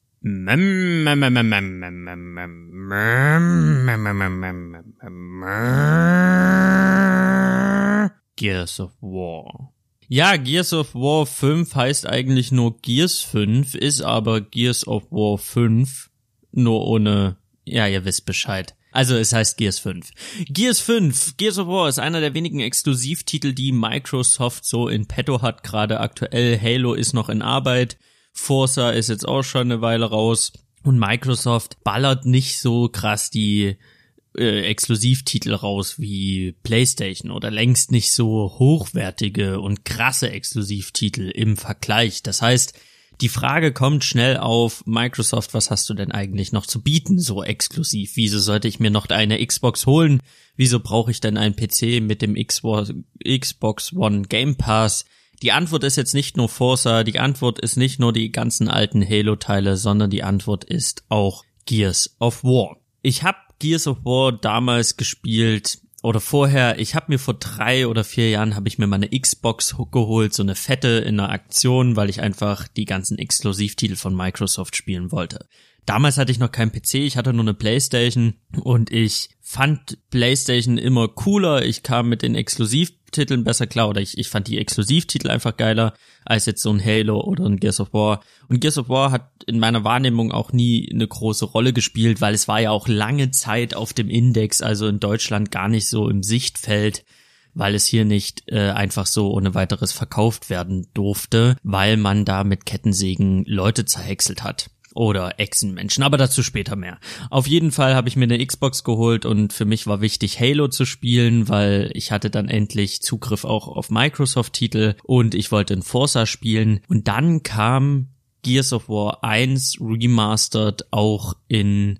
Gears of War. Ja, Gears of War 5 heißt eigentlich nur Gears 5, ist aber Gears of War 5 nur ohne, ja, ihr wisst Bescheid. Also es heißt Gears 5. Gears 5, Gears of War ist einer der wenigen Exklusivtitel, die Microsoft so in petto hat, gerade aktuell. Halo ist noch in Arbeit, Forza ist jetzt auch schon eine Weile raus und Microsoft ballert nicht so krass die äh, Exklusivtitel raus wie PlayStation oder längst nicht so hochwertige und krasse Exklusivtitel im Vergleich. Das heißt, die Frage kommt schnell auf, Microsoft, was hast du denn eigentlich noch zu bieten, so exklusiv? Wieso sollte ich mir noch eine Xbox holen? Wieso brauche ich denn einen PC mit dem Xbox One Game Pass? Die Antwort ist jetzt nicht nur Forza, die Antwort ist nicht nur die ganzen alten Halo-Teile, sondern die Antwort ist auch Gears of War. Ich habe Gears of War damals gespielt oder vorher, ich habe mir vor drei oder vier Jahren habe ich mir meine Xbox geholt, so eine fette in einer Aktion, weil ich einfach die ganzen Exklusivtitel von Microsoft spielen wollte. Damals hatte ich noch keinen PC, ich hatte nur eine Playstation und ich fand Playstation immer cooler. Ich kam mit den Exklusivtiteln besser klar oder ich, ich fand die Exklusivtitel einfach geiler als jetzt so ein Halo oder ein Gears of War. Und Gears of War hat in meiner Wahrnehmung auch nie eine große Rolle gespielt, weil es war ja auch lange Zeit auf dem Index, also in Deutschland gar nicht so im Sichtfeld weil es hier nicht äh, einfach so ohne weiteres verkauft werden durfte, weil man da mit Kettensägen Leute zerhäckselt hat oder Echsenmenschen, aber dazu später mehr. Auf jeden Fall habe ich mir eine Xbox geholt und für mich war wichtig, Halo zu spielen, weil ich hatte dann endlich Zugriff auch auf Microsoft-Titel und ich wollte in Forza spielen. Und dann kam Gears of War 1 Remastered auch in,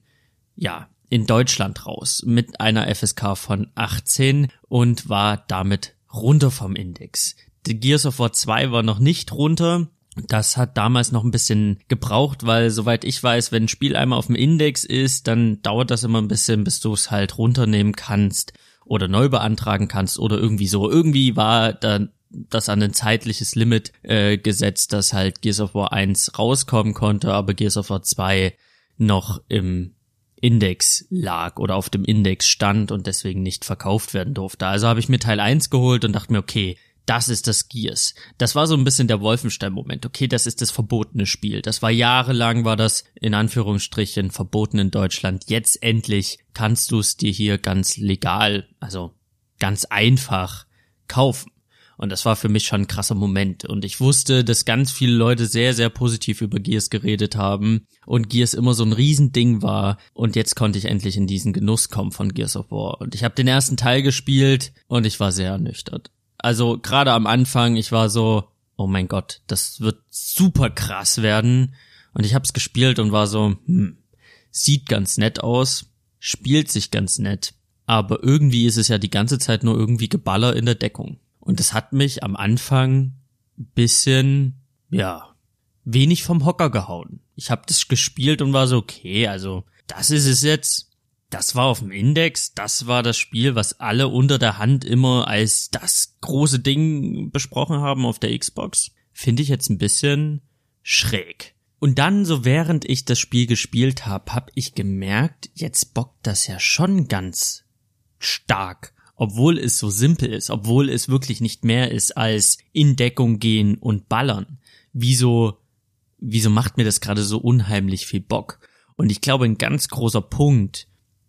ja, in Deutschland raus mit einer FSK von 18 und war damit runter vom Index. Die Gears of War 2 war noch nicht runter, das hat damals noch ein bisschen gebraucht, weil soweit ich weiß, wenn ein Spiel einmal auf dem Index ist, dann dauert das immer ein bisschen, bis du es halt runternehmen kannst oder neu beantragen kannst oder irgendwie so. Irgendwie war dann das an ein zeitliches Limit äh, gesetzt, dass halt Gears of War 1 rauskommen konnte, aber Gears of War 2 noch im Index lag oder auf dem Index stand und deswegen nicht verkauft werden durfte. Also habe ich mir Teil 1 geholt und dachte mir, okay, das ist das Gears. Das war so ein bisschen der Wolfenstein-Moment. Okay, das ist das verbotene Spiel. Das war jahrelang, war das in Anführungsstrichen verboten in Deutschland. Jetzt endlich kannst du es dir hier ganz legal, also ganz einfach kaufen. Und das war für mich schon ein krasser Moment. Und ich wusste, dass ganz viele Leute sehr, sehr positiv über Gears geredet haben und Gears immer so ein Riesending war. Und jetzt konnte ich endlich in diesen Genuss kommen von Gears of War. Und ich habe den ersten Teil gespielt und ich war sehr ernüchtert. Also gerade am Anfang, ich war so, oh mein Gott, das wird super krass werden. Und ich hab's gespielt und war so, hm, sieht ganz nett aus, spielt sich ganz nett, aber irgendwie ist es ja die ganze Zeit nur irgendwie Geballer in der Deckung. Und das hat mich am Anfang bisschen, ja, wenig vom Hocker gehauen. Ich hab das gespielt und war so, okay, also das ist es jetzt das war auf dem Index, das war das Spiel, was alle unter der Hand immer als das große Ding besprochen haben auf der Xbox. Finde ich jetzt ein bisschen schräg. Und dann, so während ich das Spiel gespielt habe, habe ich gemerkt, jetzt bockt das ja schon ganz stark. Obwohl es so simpel ist, obwohl es wirklich nicht mehr ist als in Deckung gehen und ballern. Wieso, wieso macht mir das gerade so unheimlich viel Bock? Und ich glaube, ein ganz großer Punkt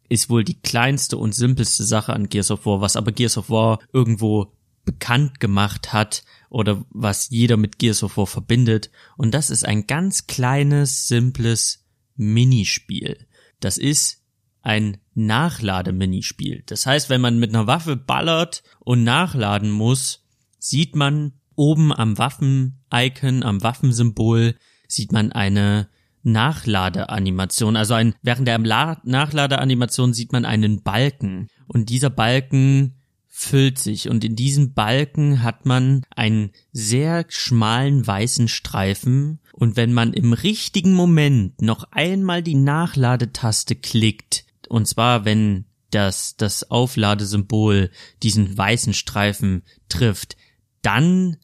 ist wohl die kleinste und simpelste Sache an Gears of War, was aber Gears of War irgendwo bekannt gemacht hat oder was jeder mit Gears of War verbindet. Und das ist ein ganz kleines, simples Minispiel. Das ist ein Nachlademinispiel. Das heißt, wenn man mit einer Waffe ballert und nachladen muss, sieht man oben am Waffen-Icon, am Waffensymbol, sieht man eine Nachladeanimation. Also ein, während der Nachladeanimation sieht man einen Balken. Und dieser Balken füllt sich. Und in diesem Balken hat man einen sehr schmalen weißen Streifen. Und wenn man im richtigen Moment noch einmal die Nachladetaste klickt, und zwar wenn das, das Aufladesymbol diesen weißen Streifen trifft, dann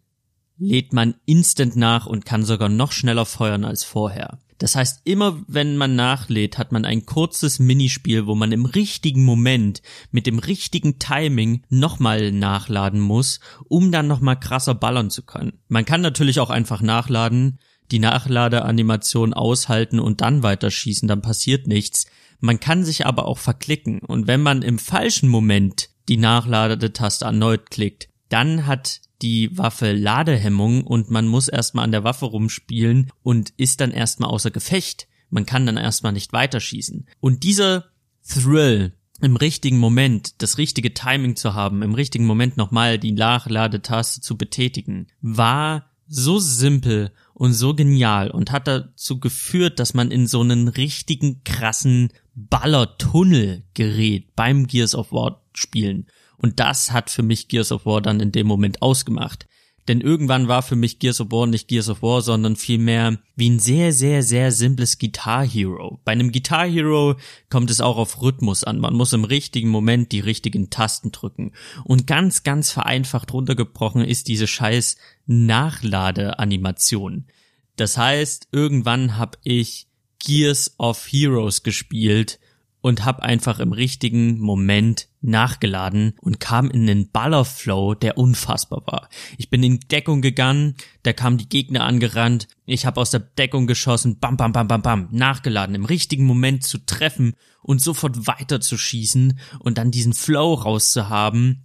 lädt man instant nach und kann sogar noch schneller feuern als vorher. Das heißt, immer wenn man nachlädt, hat man ein kurzes Minispiel, wo man im richtigen Moment mit dem richtigen Timing nochmal nachladen muss, um dann nochmal krasser ballern zu können. Man kann natürlich auch einfach nachladen, die Nachladeanimation aushalten und dann weiterschießen, dann passiert nichts. Man kann sich aber auch verklicken und wenn man im falschen Moment die Nachladetaste erneut klickt, dann hat die Waffe Ladehemmung und man muss erstmal an der Waffe rumspielen und ist dann erstmal außer Gefecht. Man kann dann erstmal nicht weiterschießen. Und dieser Thrill, im richtigen Moment das richtige Timing zu haben, im richtigen Moment nochmal die Nachladetaste zu betätigen, war so simpel und so genial und hat dazu geführt, dass man in so einen richtigen krassen Ballertunnel gerät beim Gears of War spielen. Und das hat für mich Gears of War dann in dem Moment ausgemacht. Denn irgendwann war für mich Gears of War nicht Gears of War, sondern vielmehr wie ein sehr, sehr, sehr simples Guitar Hero. Bei einem Guitar Hero kommt es auch auf Rhythmus an. Man muss im richtigen Moment die richtigen Tasten drücken. Und ganz, ganz vereinfacht runtergebrochen ist diese scheiß Nachladeanimation. Das heißt, irgendwann habe ich Gears of Heroes gespielt und habe einfach im richtigen Moment nachgeladen und kam in den Ballerflow, der unfassbar war. Ich bin in Deckung gegangen, da kamen die Gegner angerannt, ich habe aus der Deckung geschossen, bam, bam, bam, bam, bam, nachgeladen, im richtigen Moment zu treffen und sofort weiter zu schießen und dann diesen Flow rauszuhaben.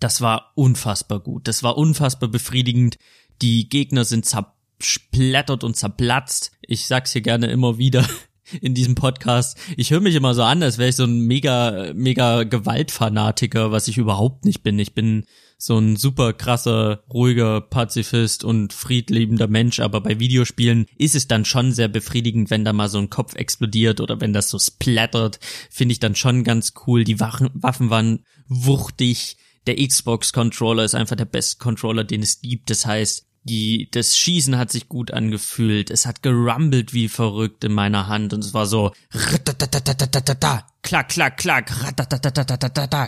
Das war unfassbar gut, das war unfassbar befriedigend. Die Gegner sind zersplittert und zerplatzt. Ich sag's hier gerne immer wieder in diesem Podcast. Ich höre mich immer so an, als wäre ich so ein mega, mega Gewaltfanatiker, was ich überhaupt nicht bin. Ich bin so ein super krasser, ruhiger Pazifist und friedliebender Mensch, aber bei Videospielen ist es dann schon sehr befriedigend, wenn da mal so ein Kopf explodiert oder wenn das so splattert, finde ich dann schon ganz cool. Die Waffen, waren wuchtig. Der Xbox-Controller ist einfach der beste Controller, den es gibt. Das heißt, die, das Schießen hat sich gut angefühlt. Es hat gerumbelt wie verrückt in meiner Hand und es war so klack, klack, klack,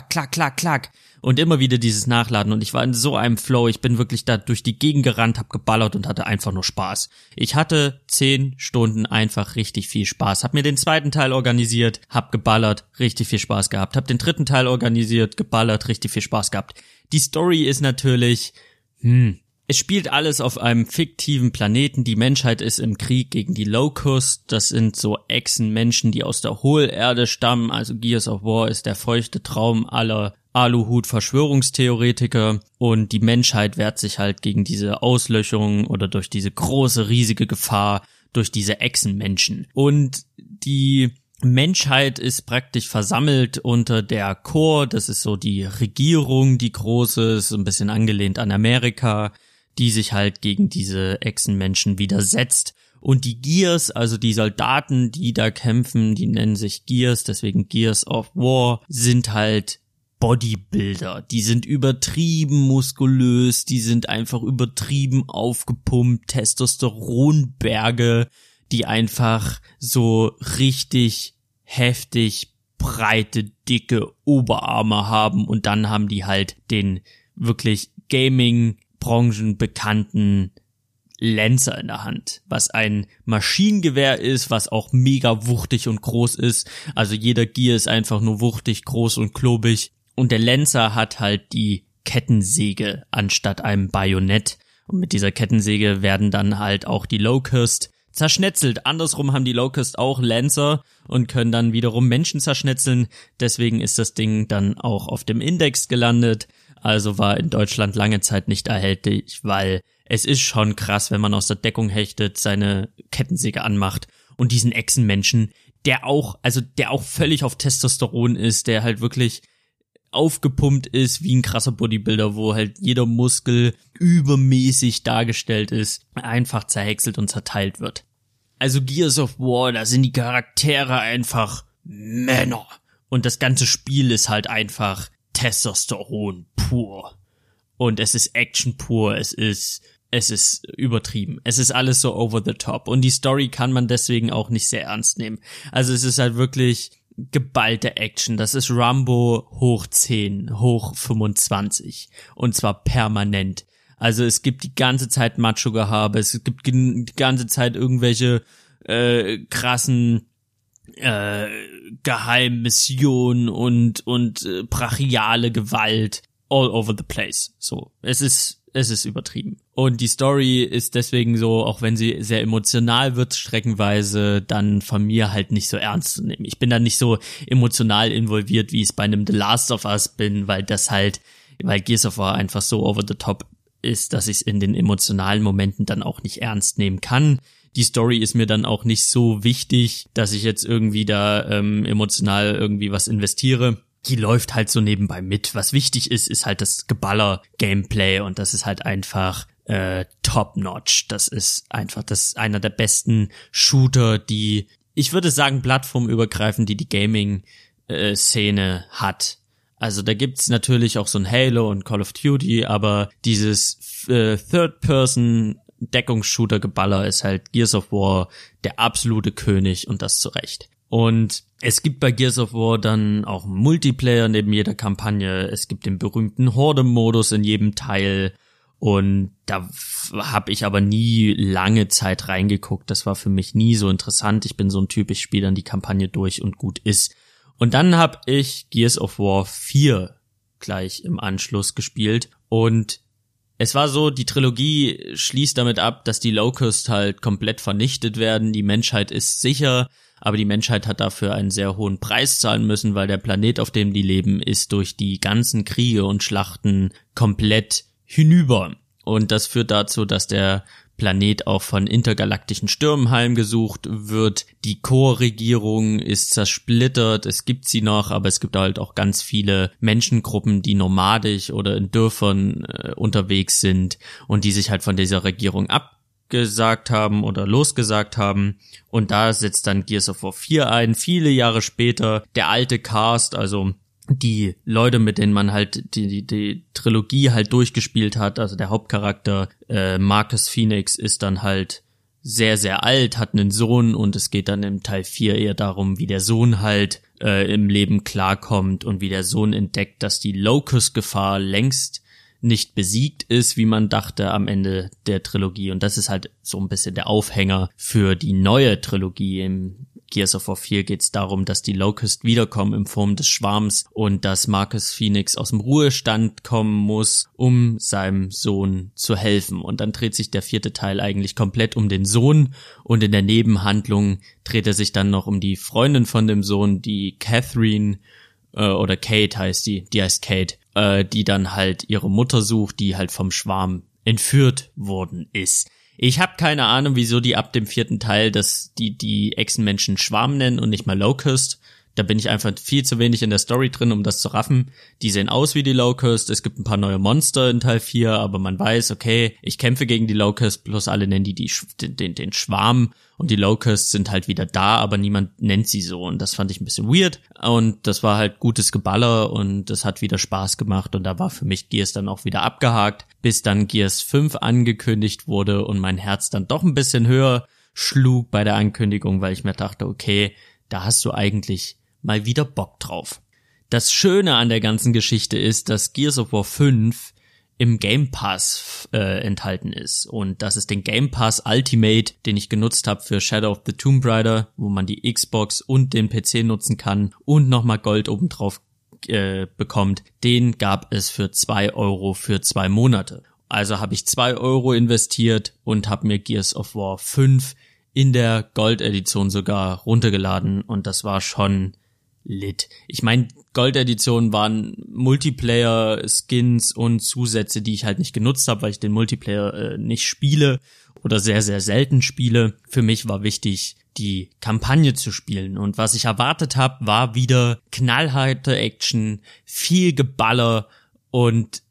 klack, klack, klack. Und immer wieder dieses Nachladen und ich war in so einem Flow. Ich bin wirklich da durch die Gegend gerannt, hab geballert und hatte einfach nur Spaß. Ich hatte zehn Stunden einfach richtig viel Spaß. Hab mir den zweiten Teil organisiert, hab geballert, richtig viel Spaß gehabt. Hab den dritten Teil organisiert, geballert, richtig viel Spaß gehabt. Die Story ist natürlich, hm, es spielt alles auf einem fiktiven Planeten. Die Menschheit ist im Krieg gegen die Locust. Das sind so Echsenmenschen, die aus der Hohlerde stammen. Also Gears of War ist der feuchte Traum aller Aluhut-Verschwörungstheoretiker. Und die Menschheit wehrt sich halt gegen diese Auslöschung oder durch diese große, riesige Gefahr durch diese Echsenmenschen. Und die Menschheit ist praktisch versammelt unter der Chor, das ist so die Regierung, die große, ist ein bisschen angelehnt an Amerika die sich halt gegen diese Echsenmenschen widersetzt. Und die Gears, also die Soldaten, die da kämpfen, die nennen sich Gears, deswegen Gears of War, sind halt Bodybuilder. Die sind übertrieben muskulös, die sind einfach übertrieben aufgepumpt, Testosteronberge, die einfach so richtig heftig breite, dicke Oberarme haben und dann haben die halt den wirklich Gaming branchenbekannten Lancer in der Hand, was ein Maschinengewehr ist, was auch mega wuchtig und groß ist. Also jeder Gear ist einfach nur wuchtig, groß und klobig. Und der Lancer hat halt die Kettensäge anstatt einem Bajonett. Und mit dieser Kettensäge werden dann halt auch die Locust zerschnetzelt. Andersrum haben die Locust auch Lancer und können dann wiederum Menschen zerschnetzeln. Deswegen ist das Ding dann auch auf dem Index gelandet. Also war in Deutschland lange Zeit nicht erhältlich, weil es ist schon krass, wenn man aus der Deckung hechtet, seine Kettensäge anmacht und diesen Echsenmenschen, der auch, also der auch völlig auf Testosteron ist, der halt wirklich aufgepumpt ist wie ein krasser Bodybuilder, wo halt jeder Muskel übermäßig dargestellt ist, einfach zerhäckselt und zerteilt wird. Also Gears of War, da sind die Charaktere einfach Männer. Und das ganze Spiel ist halt einfach Testosteron pur. Und es ist Action pur, es ist, es ist übertrieben. Es ist alles so over the top. Und die Story kann man deswegen auch nicht sehr ernst nehmen. Also es ist halt wirklich, geballte Action. Das ist Rambo hoch 10, hoch 25. Und zwar permanent. Also es gibt die ganze Zeit Macho-Gehabe, es gibt die ganze Zeit irgendwelche äh, krassen äh, Geheimmissionen und und äh, brachiale Gewalt all over the place. So, es ist es ist übertrieben. Und die Story ist deswegen so, auch wenn sie sehr emotional wird, streckenweise, dann von mir halt nicht so ernst zu nehmen. Ich bin da nicht so emotional involviert, wie ich es bei einem The Last of Us bin, weil das halt, weil Gears of War einfach so over the top ist, dass ich es in den emotionalen Momenten dann auch nicht ernst nehmen kann. Die Story ist mir dann auch nicht so wichtig, dass ich jetzt irgendwie da ähm, emotional irgendwie was investiere die läuft halt so nebenbei mit. Was wichtig ist, ist halt das Geballer-Gameplay und das ist halt einfach äh, top-notch. Das ist einfach das einer der besten Shooter, die, ich würde sagen, plattformübergreifend, die die Gaming-Szene äh, hat. Also da gibt's natürlich auch so ein Halo und Call of Duty, aber dieses äh, Third-Person Deckungsshooter-Geballer ist halt Gears of War der absolute König und das zu Recht. Und es gibt bei Gears of War dann auch Multiplayer neben jeder Kampagne. Es gibt den berühmten Horde-Modus in jedem Teil. Und da habe ich aber nie lange Zeit reingeguckt. Das war für mich nie so interessant. Ich bin so ein Typ, ich spiele dann die Kampagne durch und gut ist. Und dann habe ich Gears of War 4 gleich im Anschluss gespielt. Und es war so, die Trilogie schließt damit ab, dass die Locust halt komplett vernichtet werden. Die Menschheit ist sicher aber die Menschheit hat dafür einen sehr hohen Preis zahlen müssen, weil der Planet, auf dem die leben, ist durch die ganzen Kriege und Schlachten komplett hinüber. Und das führt dazu, dass der Planet auch von intergalaktischen Stürmen heimgesucht wird. Die Chorregierung ist zersplittert, es gibt sie noch, aber es gibt halt auch ganz viele Menschengruppen, die nomadisch oder in Dörfern äh, unterwegs sind und die sich halt von dieser Regierung ab gesagt haben oder losgesagt haben. Und da setzt dann Gears of War 4 ein. Viele Jahre später der alte Cast, also die Leute, mit denen man halt die, die, die Trilogie halt durchgespielt hat, also der Hauptcharakter äh, Marcus Phoenix ist dann halt sehr, sehr alt, hat einen Sohn und es geht dann im Teil 4 eher darum, wie der Sohn halt äh, im Leben klarkommt und wie der Sohn entdeckt, dass die Locust-Gefahr längst nicht besiegt ist, wie man dachte am Ende der Trilogie. Und das ist halt so ein bisschen der Aufhänger für die neue Trilogie. Im Gears of War 4 geht es darum, dass die Locust wiederkommen in Form des Schwarms und dass Marcus Phoenix aus dem Ruhestand kommen muss, um seinem Sohn zu helfen. Und dann dreht sich der vierte Teil eigentlich komplett um den Sohn und in der Nebenhandlung dreht er sich dann noch um die Freundin von dem Sohn, die Catherine äh, oder Kate heißt die, die heißt Kate, äh, die dann halt ihre Mutter sucht, die halt vom Schwarm entführt worden ist. Ich habe keine Ahnung, wieso die ab dem vierten Teil das die die Echsenmenschen Schwarm nennen und nicht mal Locust. Da bin ich einfach viel zu wenig in der Story drin, um das zu raffen. Die sehen aus wie die Locust. Es gibt ein paar neue Monster in Teil 4, aber man weiß, okay, ich kämpfe gegen die Locust, plus alle nennen die, die den, den Schwarm und die Locusts sind halt wieder da, aber niemand nennt sie so und das fand ich ein bisschen weird und das war halt gutes Geballer und das hat wieder Spaß gemacht und da war für mich Gears dann auch wieder abgehakt, bis dann Gears 5 angekündigt wurde und mein Herz dann doch ein bisschen höher schlug bei der Ankündigung, weil ich mir dachte, okay, da hast du eigentlich mal wieder Bock drauf. Das Schöne an der ganzen Geschichte ist, dass Gears of War 5 im Game Pass äh, enthalten ist. Und das ist den Game Pass Ultimate, den ich genutzt habe für Shadow of the Tomb Raider, wo man die Xbox und den PC nutzen kann und nochmal Gold obendrauf äh, bekommt. Den gab es für zwei Euro für zwei Monate. Also habe ich zwei Euro investiert und habe mir Gears of War 5 in der Gold-Edition sogar runtergeladen und das war schon lit. Ich meine, Gold-Edition waren Multiplayer-Skins und Zusätze, die ich halt nicht genutzt habe, weil ich den Multiplayer äh, nicht spiele oder sehr, sehr selten spiele. Für mich war wichtig, die Kampagne zu spielen. Und was ich erwartet habe, war wieder knallharte Action, viel Geballer und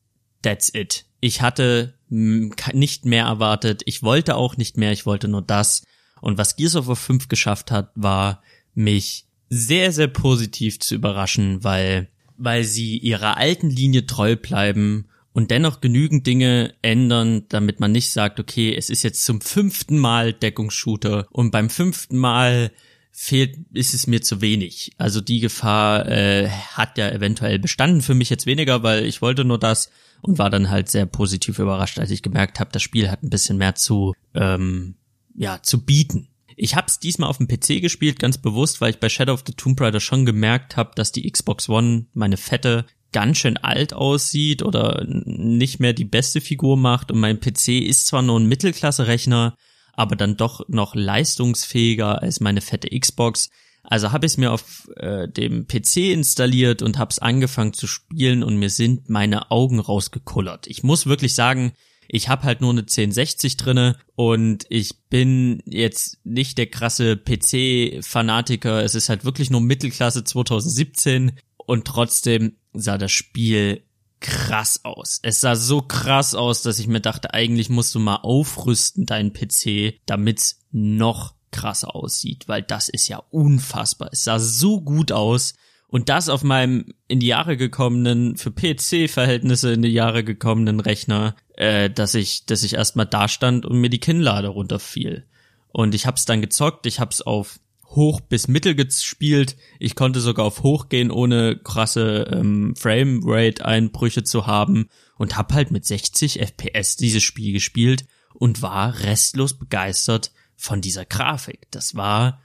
that's it. Ich hatte nicht mehr erwartet. Ich wollte auch nicht mehr. Ich wollte nur das. Und was Gears of War 5 geschafft hat, war mich sehr, sehr positiv zu überraschen, weil, weil sie ihrer alten Linie treu bleiben und dennoch genügend Dinge ändern, damit man nicht sagt, okay, es ist jetzt zum fünften Mal Deckungsshooter und beim fünften Mal fehlt, ist es mir zu wenig. Also die Gefahr äh, hat ja eventuell bestanden für mich jetzt weniger, weil ich wollte nur das und war dann halt sehr positiv überrascht, als ich gemerkt habe, das Spiel hat ein bisschen mehr zu ähm, ja zu bieten. Ich habe es diesmal auf dem PC gespielt, ganz bewusst, weil ich bei Shadow of the Tomb Raider schon gemerkt habe, dass die Xbox One, meine fette, ganz schön alt aussieht oder nicht mehr die beste Figur macht und mein PC ist zwar nur ein Mittelklasse-Rechner, aber dann doch noch leistungsfähiger als meine fette Xbox. Also habe ich es mir auf äh, dem PC installiert und habe es angefangen zu spielen und mir sind meine Augen rausgekullert. Ich muss wirklich sagen, ich habe halt nur eine 1060 drinne und ich bin jetzt nicht der krasse PC-Fanatiker. Es ist halt wirklich nur Mittelklasse 2017 und trotzdem sah das Spiel krass aus. Es sah so krass aus, dass ich mir dachte, eigentlich musst du mal aufrüsten deinen PC, damit's noch krasser aussieht, weil das ist ja unfassbar. Es sah so gut aus und das auf meinem in die Jahre gekommenen, für PC-Verhältnisse in die Jahre gekommenen Rechner, äh, dass ich, dass ich erstmal da stand und mir die Kinnlade runterfiel. Und ich hab's dann gezockt, ich hab's auf hoch bis mittel gespielt. Ich konnte sogar auf hoch gehen, ohne krasse ähm, Framerate-Einbrüche zu haben und hab halt mit 60 FPS dieses Spiel gespielt und war restlos begeistert von dieser Grafik. Das war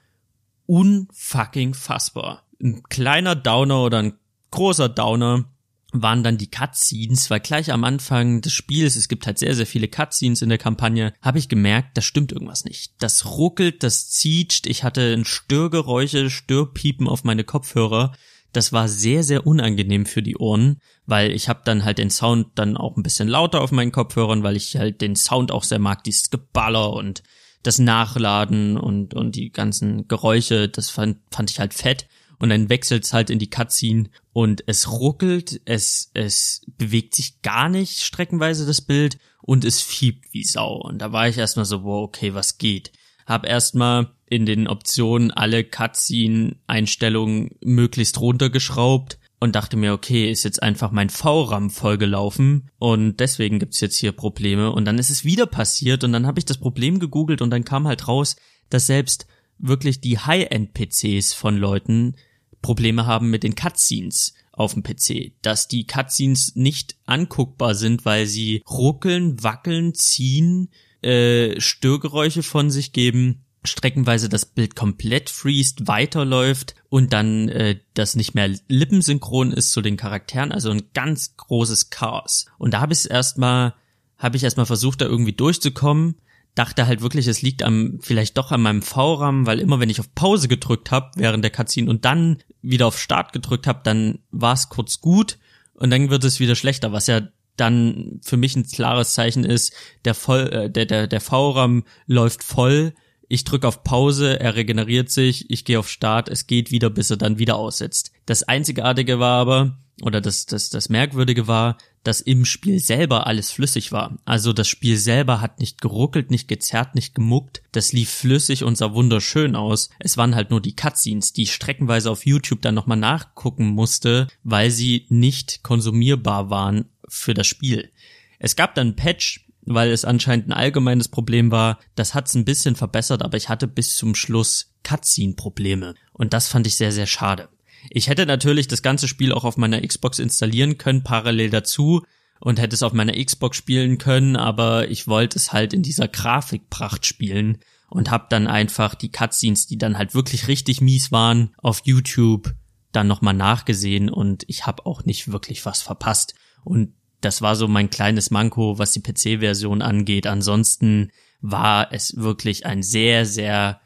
unfucking fassbar. Ein kleiner Downer oder ein großer Downer waren dann die Cutscenes, weil gleich am Anfang des Spiels, es gibt halt sehr, sehr viele Cutscenes in der Kampagne, habe ich gemerkt, da stimmt irgendwas nicht. Das ruckelt, das zieht, ich hatte ein Störgeräusche, Störpiepen auf meine Kopfhörer. Das war sehr, sehr unangenehm für die Ohren, weil ich habe dann halt den Sound dann auch ein bisschen lauter auf meinen Kopfhörern, weil ich halt den Sound auch sehr mag, dieses Geballer und das Nachladen und, und die ganzen Geräusche, das fand, fand ich halt fett und dann wechselt es halt in die Cutscene und es ruckelt, es, es bewegt sich gar nicht streckenweise das Bild und es fiebt wie Sau. Und da war ich erstmal so, wow, okay, was geht? Hab erstmal in den Optionen alle Cutscene-Einstellungen möglichst runtergeschraubt und dachte mir, okay, ist jetzt einfach mein VRAM vollgelaufen und deswegen gibt's jetzt hier Probleme. Und dann ist es wieder passiert und dann habe ich das Problem gegoogelt und dann kam halt raus, dass selbst wirklich die High-End-PCs von Leuten Probleme haben mit den Cutscenes auf dem PC, dass die Cutscenes nicht anguckbar sind, weil sie ruckeln, wackeln, ziehen, äh, Störgeräusche von sich geben, streckenweise das Bild komplett freest, weiterläuft und dann äh, das nicht mehr lippensynchron ist zu den Charakteren, also ein ganz großes Chaos. Und da habe ich erstmal habe ich erstmal versucht, da irgendwie durchzukommen, dachte halt wirklich, es liegt am vielleicht doch an meinem V-RAM, weil immer wenn ich auf Pause gedrückt habe während der Cutscene und dann wieder auf Start gedrückt habe, dann war es kurz gut und dann wird es wieder schlechter, was ja dann für mich ein klares Zeichen ist, der voll äh, der der der V-RAM läuft voll, ich drücke auf Pause, er regeneriert sich, ich gehe auf Start, es geht wieder, bis er dann wieder aussetzt. Das einzigartige war aber oder das das das merkwürdige war, dass im Spiel selber alles flüssig war. Also das Spiel selber hat nicht geruckelt, nicht gezerrt, nicht gemuckt. Das lief flüssig und sah wunderschön aus. Es waren halt nur die Cutscenes, die ich streckenweise auf YouTube dann nochmal nachgucken musste, weil sie nicht konsumierbar waren für das Spiel. Es gab dann Patch, weil es anscheinend ein allgemeines Problem war. Das hat's ein bisschen verbessert, aber ich hatte bis zum Schluss Cutscene-Probleme. Und das fand ich sehr, sehr schade. Ich hätte natürlich das ganze Spiel auch auf meiner Xbox installieren können, parallel dazu, und hätte es auf meiner Xbox spielen können, aber ich wollte es halt in dieser Grafikpracht spielen und hab dann einfach die Cutscenes, die dann halt wirklich richtig mies waren, auf YouTube dann nochmal nachgesehen und ich habe auch nicht wirklich was verpasst. Und das war so mein kleines Manko, was die PC-Version angeht. Ansonsten war es wirklich ein sehr, sehr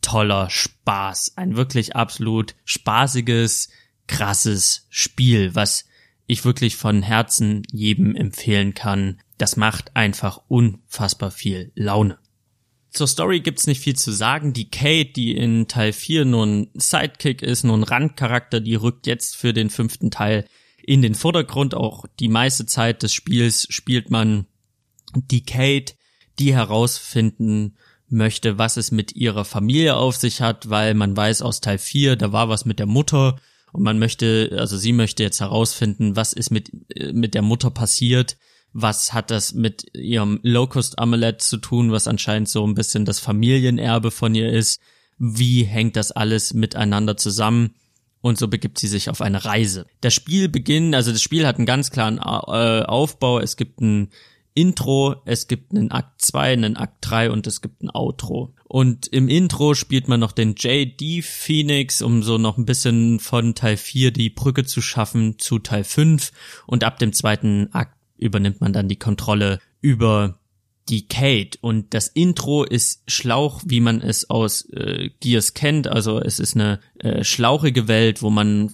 toller Spaß. Ein wirklich absolut spaßiges, krasses Spiel, was ich wirklich von Herzen jedem empfehlen kann. Das macht einfach unfassbar viel Laune. Zur Story gibt's nicht viel zu sagen. Die Kate, die in Teil 4 nur ein Sidekick ist, nur ein Randcharakter, die rückt jetzt für den fünften Teil in den Vordergrund. Auch die meiste Zeit des Spiels spielt man die Kate, die herausfinden möchte, was es mit ihrer Familie auf sich hat, weil man weiß aus Teil 4, da war was mit der Mutter und man möchte, also sie möchte jetzt herausfinden, was ist mit, äh, mit der Mutter passiert, was hat das mit ihrem Locust-Amulett zu tun, was anscheinend so ein bisschen das Familienerbe von ihr ist, wie hängt das alles miteinander zusammen? Und so begibt sie sich auf eine Reise. Der Spielbeginn, also das Spiel hat einen ganz klaren äh, Aufbau, es gibt ein Intro, es gibt einen Akt 2, einen Akt 3 und es gibt ein Outro. Und im Intro spielt man noch den JD Phoenix, um so noch ein bisschen von Teil 4 die Brücke zu schaffen zu Teil 5 und ab dem zweiten Akt übernimmt man dann die Kontrolle über die Kate und das Intro ist Schlauch, wie man es aus äh, Gears kennt. Also es ist eine äh, schlauchige Welt, wo man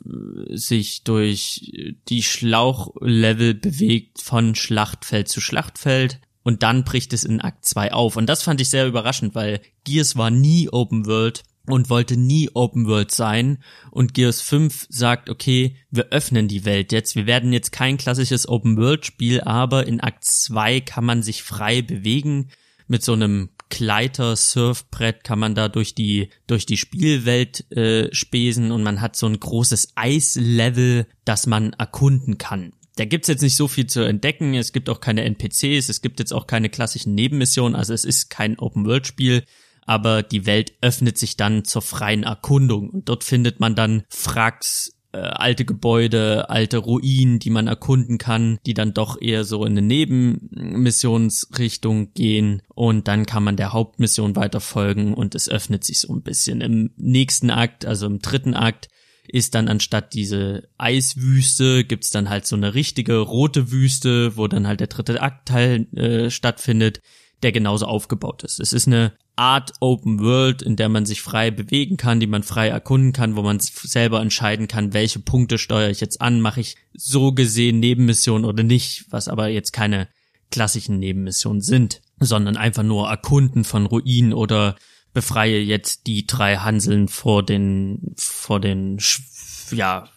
äh, sich durch die Schlauchlevel bewegt von Schlachtfeld zu Schlachtfeld. Und dann bricht es in Akt 2 auf. Und das fand ich sehr überraschend, weil Gears war nie Open World und wollte nie Open World sein. Und Gears 5 sagt, okay, wir öffnen die Welt jetzt. Wir werden jetzt kein klassisches Open World Spiel, aber in Akt 2 kann man sich frei bewegen. Mit so einem Gleiter, Surfbrett kann man da durch die, durch die Spielwelt äh, spesen und man hat so ein großes Eislevel, das man erkunden kann. Da gibt's jetzt nicht so viel zu entdecken, es gibt auch keine NPCs, es gibt jetzt auch keine klassischen Nebenmissionen, also es ist kein Open-World-Spiel, aber die Welt öffnet sich dann zur freien Erkundung. Und dort findet man dann Fracks, äh, alte Gebäude, alte Ruinen, die man erkunden kann, die dann doch eher so in eine Nebenmissionsrichtung gehen. Und dann kann man der Hauptmission weiter folgen und es öffnet sich so ein bisschen. Im nächsten Akt, also im dritten Akt, ist dann anstatt diese Eiswüste gibt's dann halt so eine richtige rote Wüste, wo dann halt der dritte Aktteil äh, stattfindet, der genauso aufgebaut ist. Es ist eine Art Open World, in der man sich frei bewegen kann, die man frei erkunden kann, wo man selber entscheiden kann, welche Punkte steuere ich jetzt an, mache ich so gesehen Nebenmissionen oder nicht, was aber jetzt keine klassischen Nebenmissionen sind, sondern einfach nur Erkunden von Ruinen oder befreie jetzt die drei Hanseln vor den, vor den, ja,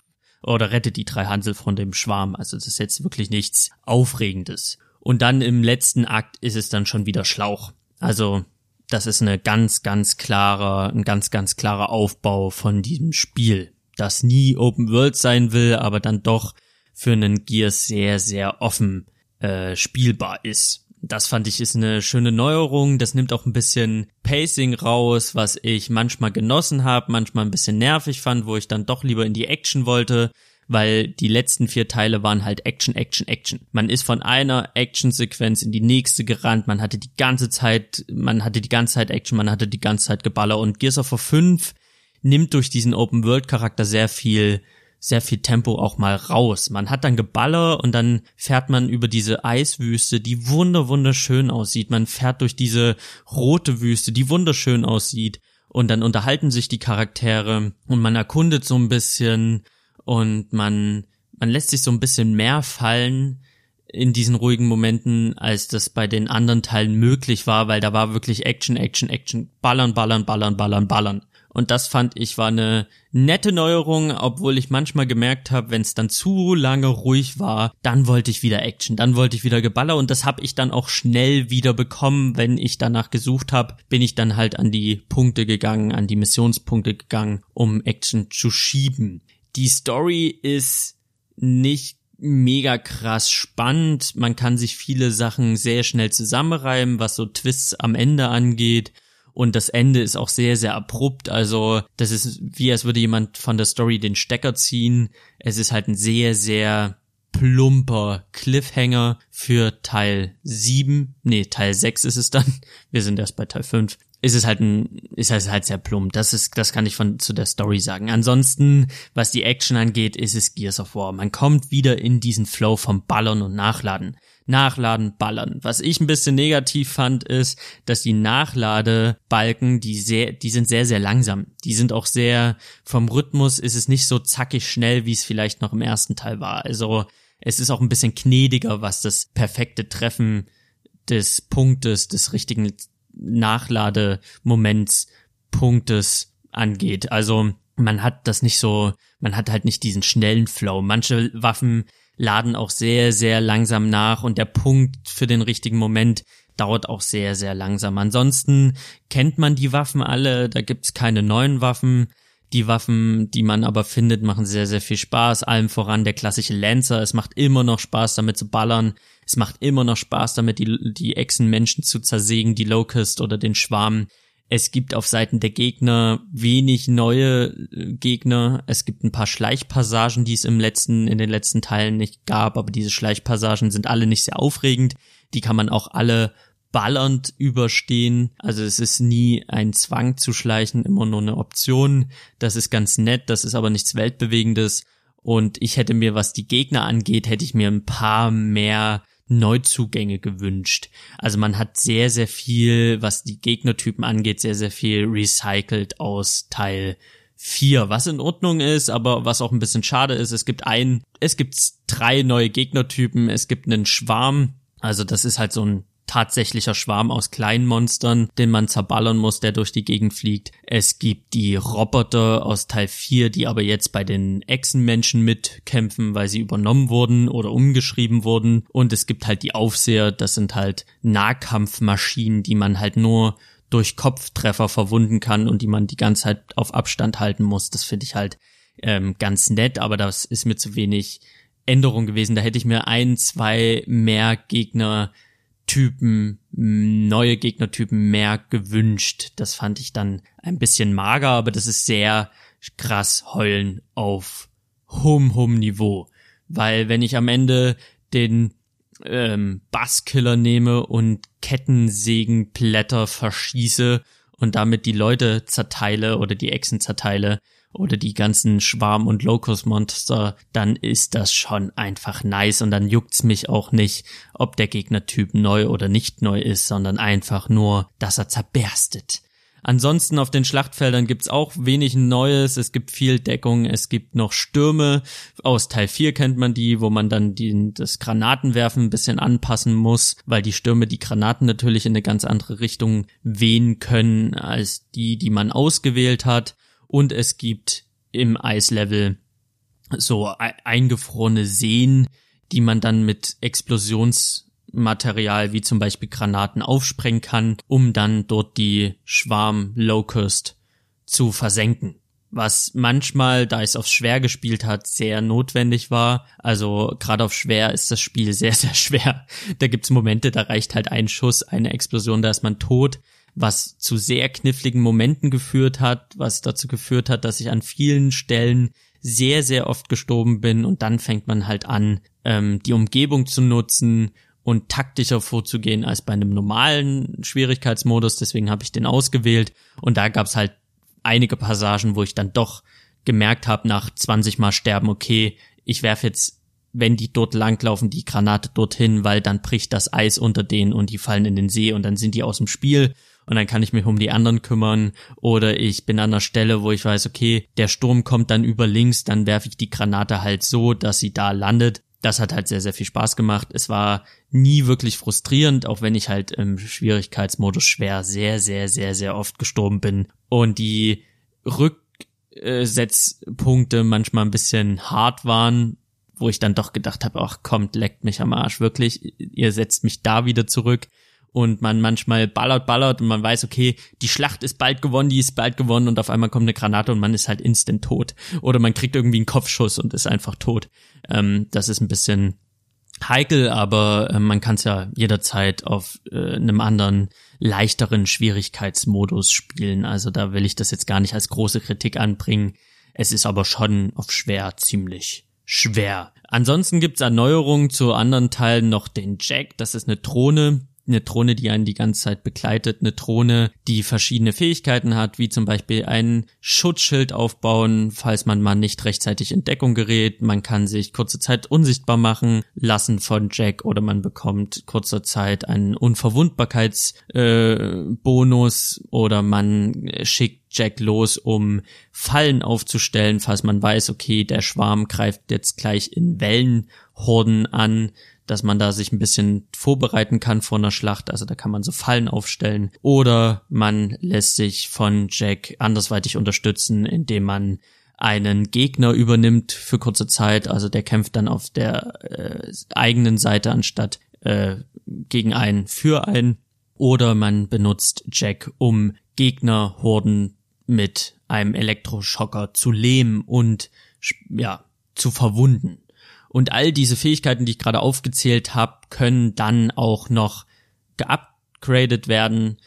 oder rette die drei Hansel von dem Schwarm. Also das ist jetzt wirklich nichts Aufregendes. Und dann im letzten Akt ist es dann schon wieder Schlauch. Also das ist eine ganz, ganz klare, ein ganz, ganz klarer Aufbau von diesem Spiel, das nie Open World sein will, aber dann doch für einen Gears sehr, sehr offen äh, spielbar ist. Das fand ich ist eine schöne Neuerung. Das nimmt auch ein bisschen Pacing raus, was ich manchmal genossen habe, manchmal ein bisschen nervig fand, wo ich dann doch lieber in die Action wollte weil die letzten vier Teile waren halt Action, Action, Action. Man ist von einer Action-Sequenz in die nächste gerannt, man hatte die ganze Zeit, man hatte die ganze Zeit Action, man hatte die ganze Zeit Geballer und Gears of War 5 nimmt durch diesen Open-World-Charakter sehr viel sehr viel Tempo auch mal raus. Man hat dann Geballer und dann fährt man über diese Eiswüste, die wunder wunderschön aussieht. Man fährt durch diese rote Wüste, die wunderschön aussieht. Und dann unterhalten sich die Charaktere und man erkundet so ein bisschen und man, man lässt sich so ein bisschen mehr fallen in diesen ruhigen Momenten, als das bei den anderen Teilen möglich war, weil da war wirklich Action, Action, Action, ballern, ballern, ballern, ballern, ballern. Und das fand ich war eine nette Neuerung, obwohl ich manchmal gemerkt habe, wenn es dann zu lange ruhig war, dann wollte ich wieder Action, dann wollte ich wieder Geballer und das habe ich dann auch schnell wieder bekommen, wenn ich danach gesucht habe, bin ich dann halt an die Punkte gegangen, an die Missionspunkte gegangen, um Action zu schieben. Die Story ist nicht mega krass spannend. Man kann sich viele Sachen sehr schnell zusammenreimen, was so Twists am Ende angeht. Und das Ende ist auch sehr, sehr abrupt. Also, das ist wie als würde jemand von der Story den Stecker ziehen. Es ist halt ein sehr, sehr plumper Cliffhanger für Teil 7. Nee, Teil 6 ist es dann. Wir sind erst bei Teil 5 ist es halt ein, ist es halt sehr plump. Das ist, das kann ich von zu der Story sagen. Ansonsten, was die Action angeht, ist es Gears of War. Man kommt wieder in diesen Flow vom Ballern und Nachladen. nachladen, ballern. Was ich ein bisschen negativ fand, ist, dass die Nachladebalken, die sehr, die sind sehr, sehr langsam. Die sind auch sehr, vom Rhythmus ist es nicht so zackig schnell, wie es vielleicht noch im ersten Teil war. Also, es ist auch ein bisschen gnädiger, was das perfekte Treffen des Punktes, des richtigen Nachlademoments, Punktes angeht. Also, man hat das nicht so, man hat halt nicht diesen schnellen Flow. Manche Waffen laden auch sehr, sehr langsam nach und der Punkt für den richtigen Moment dauert auch sehr, sehr langsam. Ansonsten kennt man die Waffen alle, da gibt's keine neuen Waffen. Die Waffen, die man aber findet, machen sehr, sehr viel Spaß. Allem voran der klassische Lancer. Es macht immer noch Spaß, damit zu ballern. Es macht immer noch Spaß, damit die, die Echsenmenschen zu zersägen, die Locust oder den Schwarm. Es gibt auf Seiten der Gegner wenig neue äh, Gegner. Es gibt ein paar Schleichpassagen, die es im letzten, in den letzten Teilen nicht gab, aber diese Schleichpassagen sind alle nicht sehr aufregend. Die kann man auch alle ballernd überstehen. Also es ist nie ein Zwang zu schleichen, immer nur eine Option. Das ist ganz nett, das ist aber nichts Weltbewegendes. Und ich hätte mir, was die Gegner angeht, hätte ich mir ein paar mehr Neuzugänge gewünscht. Also man hat sehr, sehr viel, was die Gegnertypen angeht, sehr, sehr viel recycelt aus Teil 4, was in Ordnung ist, aber was auch ein bisschen schade ist, es gibt ein, es gibt drei neue Gegnertypen, es gibt einen Schwarm, also das ist halt so ein tatsächlicher Schwarm aus kleinen Monstern, den man zerballern muss, der durch die Gegend fliegt. Es gibt die Roboter aus Teil 4, die aber jetzt bei den Echsenmenschen mitkämpfen, weil sie übernommen wurden oder umgeschrieben wurden. Und es gibt halt die Aufseher, das sind halt Nahkampfmaschinen, die man halt nur durch Kopftreffer verwunden kann und die man die ganze Zeit auf Abstand halten muss. Das finde ich halt ähm, ganz nett, aber das ist mir zu wenig Änderung gewesen. Da hätte ich mir ein, zwei mehr Gegner Typen, neue Gegnertypen mehr gewünscht. Das fand ich dann ein bisschen mager, aber das ist sehr krass heulen auf hohem, hohem Niveau. Weil wenn ich am Ende den ähm, Basskiller nehme und Kettensägenblätter verschieße und damit die Leute zerteile oder die Echsen zerteile, oder die ganzen Schwarm- und Locust-Monster, dann ist das schon einfach nice und dann juckt's mich auch nicht, ob der Gegnertyp neu oder nicht neu ist, sondern einfach nur, dass er zerberstet. Ansonsten auf den Schlachtfeldern gibt's auch wenig Neues. Es gibt viel Deckung. Es gibt noch Stürme. Aus Teil 4 kennt man die, wo man dann die, das Granatenwerfen ein bisschen anpassen muss, weil die Stürme die Granaten natürlich in eine ganz andere Richtung wehen können als die, die man ausgewählt hat und es gibt im Eislevel so eingefrorene Seen, die man dann mit Explosionsmaterial wie zum Beispiel Granaten aufsprengen kann, um dann dort die Schwarm Locust zu versenken. Was manchmal, da es auf schwer gespielt hat, sehr notwendig war. Also gerade auf schwer ist das Spiel sehr, sehr schwer. Da gibt's Momente, da reicht halt ein Schuss, eine Explosion, da ist man tot was zu sehr kniffligen Momenten geführt hat, was dazu geführt hat, dass ich an vielen Stellen sehr, sehr oft gestorben bin. Und dann fängt man halt an, ähm, die Umgebung zu nutzen und taktischer vorzugehen als bei einem normalen Schwierigkeitsmodus. Deswegen habe ich den ausgewählt. Und da gab es halt einige Passagen, wo ich dann doch gemerkt habe, nach 20 Mal sterben, okay, ich werfe jetzt wenn die dort langlaufen, die Granate dorthin, weil dann bricht das Eis unter denen und die fallen in den See und dann sind die aus dem Spiel und dann kann ich mich um die anderen kümmern oder ich bin an einer Stelle, wo ich weiß, okay, der Sturm kommt dann über links, dann werfe ich die Granate halt so, dass sie da landet. Das hat halt sehr, sehr viel Spaß gemacht. Es war nie wirklich frustrierend, auch wenn ich halt im Schwierigkeitsmodus schwer sehr, sehr, sehr, sehr oft gestorben bin. Und die Rücksetzpunkte manchmal ein bisschen hart waren, wo ich dann doch gedacht habe, ach kommt, leckt mich am Arsch, wirklich, ihr setzt mich da wieder zurück und man manchmal ballert, ballert und man weiß, okay, die Schlacht ist bald gewonnen, die ist bald gewonnen und auf einmal kommt eine Granate und man ist halt instant tot. Oder man kriegt irgendwie einen Kopfschuss und ist einfach tot. Ähm, das ist ein bisschen heikel, aber äh, man kann es ja jederzeit auf äh, einem anderen, leichteren Schwierigkeitsmodus spielen. Also da will ich das jetzt gar nicht als große Kritik anbringen. Es ist aber schon auf schwer ziemlich schwer. Ansonsten gibt's Erneuerungen zu anderen Teilen noch den Jack, das ist eine Drohne, eine Drohne, die einen die ganze Zeit begleitet, eine Drohne, die verschiedene Fähigkeiten hat, wie zum Beispiel ein Schutzschild aufbauen, falls man mal nicht rechtzeitig in Deckung gerät. Man kann sich kurze Zeit unsichtbar machen lassen von Jack oder man bekommt kurzer Zeit einen Unverwundbarkeitsbonus äh, oder man schickt Jack los, um Fallen aufzustellen, falls man weiß, okay, der Schwarm greift jetzt gleich in Wellenhorden an dass man da sich ein bisschen vorbereiten kann vor einer Schlacht. Also da kann man so Fallen aufstellen. Oder man lässt sich von Jack andersweitig unterstützen, indem man einen Gegner übernimmt für kurze Zeit. Also der kämpft dann auf der äh, eigenen Seite anstatt äh, gegen einen für einen. Oder man benutzt Jack, um Gegnerhorden mit einem Elektroschocker zu lähmen und ja, zu verwunden. Und all diese Fähigkeiten, die ich gerade aufgezählt habe, können dann auch noch geupgradet werden,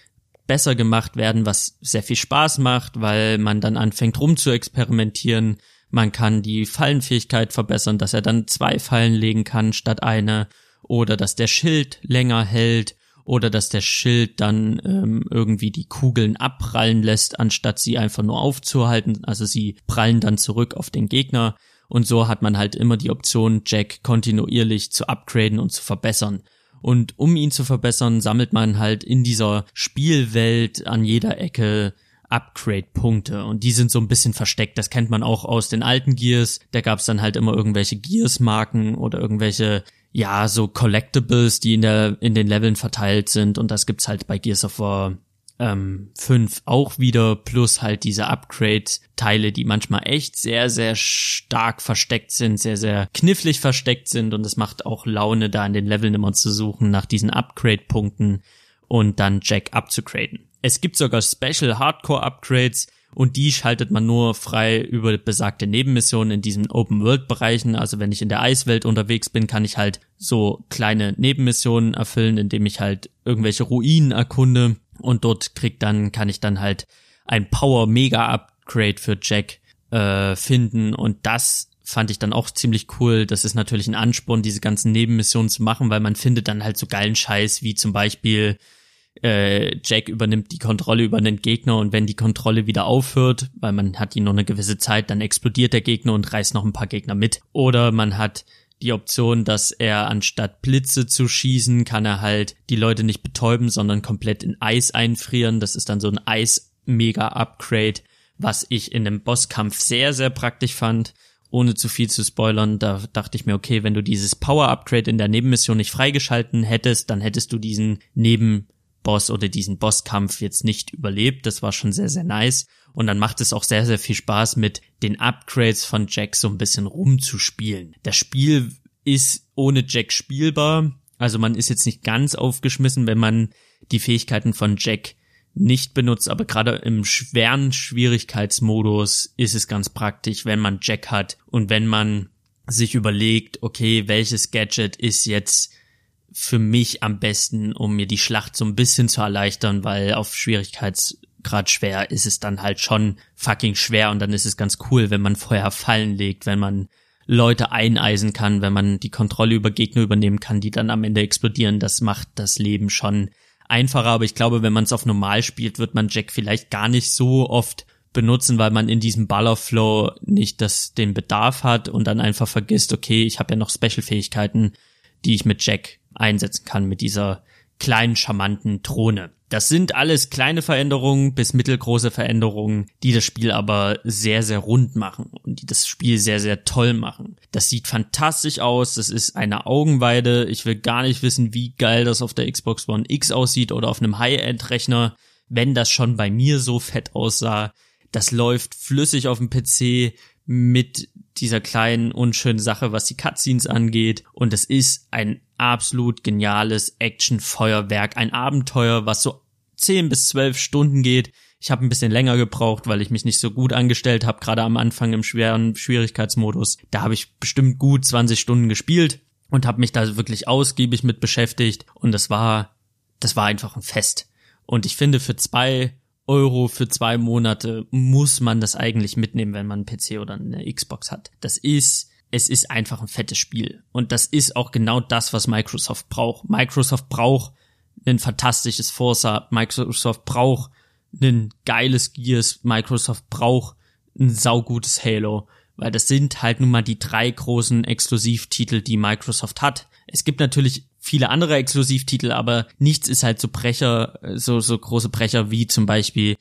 besser gemacht werden, was sehr viel Spaß macht, weil man dann anfängt rum zu experimentieren. Man kann die Fallenfähigkeit verbessern, dass er dann zwei Fallen legen kann statt eine oder dass der Schild länger hält oder dass der Schild dann ähm, irgendwie die Kugeln abprallen lässt, anstatt sie einfach nur aufzuhalten. Also sie prallen dann zurück auf den Gegner. Und so hat man halt immer die Option, Jack kontinuierlich zu upgraden und zu verbessern. Und um ihn zu verbessern, sammelt man halt in dieser Spielwelt an jeder Ecke Upgrade-Punkte und die sind so ein bisschen versteckt. Das kennt man auch aus den alten Gears. Da gab's dann halt immer irgendwelche Gears-Marken oder irgendwelche, ja, so Collectibles, die in der in den Leveln verteilt sind. Und das gibt's halt bei Gears of War ähm, 5 auch wieder, plus halt diese Upgrade-Teile, die manchmal echt sehr, sehr stark versteckt sind, sehr, sehr knifflig versteckt sind und es macht auch Laune, da in den Leveln immer zu suchen nach diesen Upgrade-Punkten und dann Jack abzugraden. Es gibt sogar Special Hardcore Upgrades, und die schaltet man nur frei über besagte Nebenmissionen in diesen Open-World-Bereichen. Also wenn ich in der Eiswelt unterwegs bin, kann ich halt so kleine Nebenmissionen erfüllen, indem ich halt irgendwelche Ruinen erkunde und dort krieg dann, kann ich dann halt ein Power-Mega-Upgrade für Jack äh, finden und das fand ich dann auch ziemlich cool. Das ist natürlich ein Ansporn, diese ganzen Nebenmissionen zu machen, weil man findet dann halt so geilen Scheiß, wie zum Beispiel äh, Jack übernimmt die Kontrolle über einen Gegner und wenn die Kontrolle wieder aufhört, weil man hat ihn noch eine gewisse Zeit, dann explodiert der Gegner und reißt noch ein paar Gegner mit. Oder man hat die Option, dass er anstatt Blitze zu schießen, kann er halt die Leute nicht betäuben, sondern komplett in Eis einfrieren. Das ist dann so ein Eis-Mega-Upgrade, was ich in dem Bosskampf sehr, sehr praktisch fand. Ohne zu viel zu spoilern, da dachte ich mir, okay, wenn du dieses Power-Upgrade in der Nebenmission nicht freigeschalten hättest, dann hättest du diesen Nebenboss oder diesen Bosskampf jetzt nicht überlebt. Das war schon sehr, sehr nice. Und dann macht es auch sehr, sehr viel Spaß mit den Upgrades von Jack so ein bisschen rumzuspielen. Das Spiel ist ohne Jack spielbar. Also man ist jetzt nicht ganz aufgeschmissen, wenn man die Fähigkeiten von Jack nicht benutzt, aber gerade im schweren Schwierigkeitsmodus ist es ganz praktisch, wenn man Jack hat und wenn man sich überlegt, okay, welches Gadget ist jetzt für mich am besten, um mir die Schlacht so ein bisschen zu erleichtern, weil auf Schwierigkeits Grad schwer ist es dann halt schon fucking schwer und dann ist es ganz cool, wenn man Feuer fallen legt, wenn man Leute eineisen kann, wenn man die Kontrolle über Gegner übernehmen kann, die dann am Ende explodieren. Das macht das Leben schon einfacher, aber ich glaube, wenn man es auf normal spielt, wird man Jack vielleicht gar nicht so oft benutzen, weil man in diesem Ballerflow nicht das, den Bedarf hat und dann einfach vergisst, okay, ich habe ja noch Special-Fähigkeiten, die ich mit Jack einsetzen kann, mit dieser kleinen, charmanten Drohne. Das sind alles kleine Veränderungen bis mittelgroße Veränderungen, die das Spiel aber sehr, sehr rund machen und die das Spiel sehr, sehr toll machen. Das sieht fantastisch aus, das ist eine Augenweide. Ich will gar nicht wissen, wie geil das auf der Xbox One X aussieht oder auf einem High-End-Rechner, wenn das schon bei mir so fett aussah. Das läuft flüssig auf dem PC mit dieser kleinen unschönen Sache, was die Cutscenes angeht. Und es ist ein absolut geniales Action-Feuerwerk, ein Abenteuer, was so 10 bis 12 Stunden geht. Ich habe ein bisschen länger gebraucht, weil ich mich nicht so gut angestellt habe, gerade am Anfang im schweren Schwierigkeitsmodus. Da habe ich bestimmt gut 20 Stunden gespielt und habe mich da wirklich ausgiebig mit beschäftigt und das war das war einfach ein Fest. Und ich finde für zwei Euro für zwei Monate muss man das eigentlich mitnehmen, wenn man einen PC oder eine Xbox hat. Das ist es ist einfach ein fettes Spiel. Und das ist auch genau das, was Microsoft braucht. Microsoft braucht ein fantastisches Forza, Microsoft braucht ein geiles Gears, Microsoft braucht ein saugutes Halo, weil das sind halt nun mal die drei großen Exklusivtitel, die Microsoft hat. Es gibt natürlich viele andere Exklusivtitel, aber nichts ist halt so Brecher, so, so große Brecher wie zum Beispiel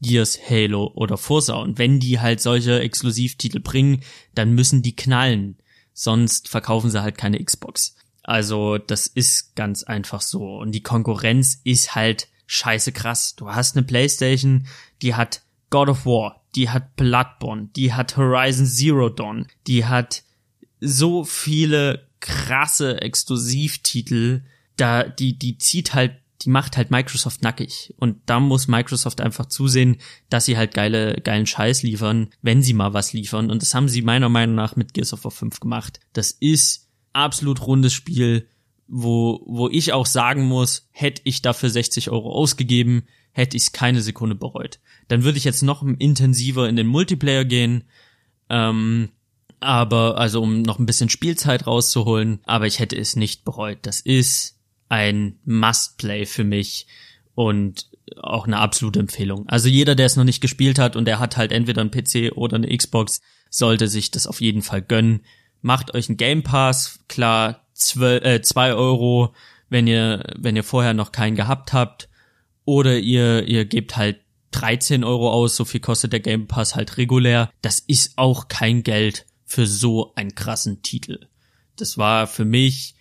Gears, Halo oder Forza. Und wenn die halt solche Exklusivtitel bringen, dann müssen die knallen. Sonst verkaufen sie halt keine Xbox. Also das ist ganz einfach so. Und die Konkurrenz ist halt scheiße krass. Du hast eine Playstation, die hat God of War, die hat Bloodborne, die hat Horizon Zero Dawn, die hat so viele krasse Exklusivtitel, da die die zieht halt die macht halt Microsoft nackig. Und da muss Microsoft einfach zusehen, dass sie halt geile, geilen Scheiß liefern, wenn sie mal was liefern. Und das haben sie meiner Meinung nach mit Gears of War 5 gemacht. Das ist absolut rundes Spiel, wo, wo ich auch sagen muss, hätte ich dafür 60 Euro ausgegeben, hätte ich es keine Sekunde bereut. Dann würde ich jetzt noch intensiver in den Multiplayer gehen, ähm, aber, also um noch ein bisschen Spielzeit rauszuholen, aber ich hätte es nicht bereut. Das ist ein Must-Play für mich und auch eine absolute Empfehlung. Also jeder, der es noch nicht gespielt hat und der hat halt entweder einen PC oder eine Xbox, sollte sich das auf jeden Fall gönnen. Macht euch einen Game Pass, klar, zwei, äh, zwei Euro, wenn ihr, wenn ihr vorher noch keinen gehabt habt. Oder ihr, ihr gebt halt 13 Euro aus, so viel kostet der Game Pass halt regulär. Das ist auch kein Geld für so einen krassen Titel. Das war für mich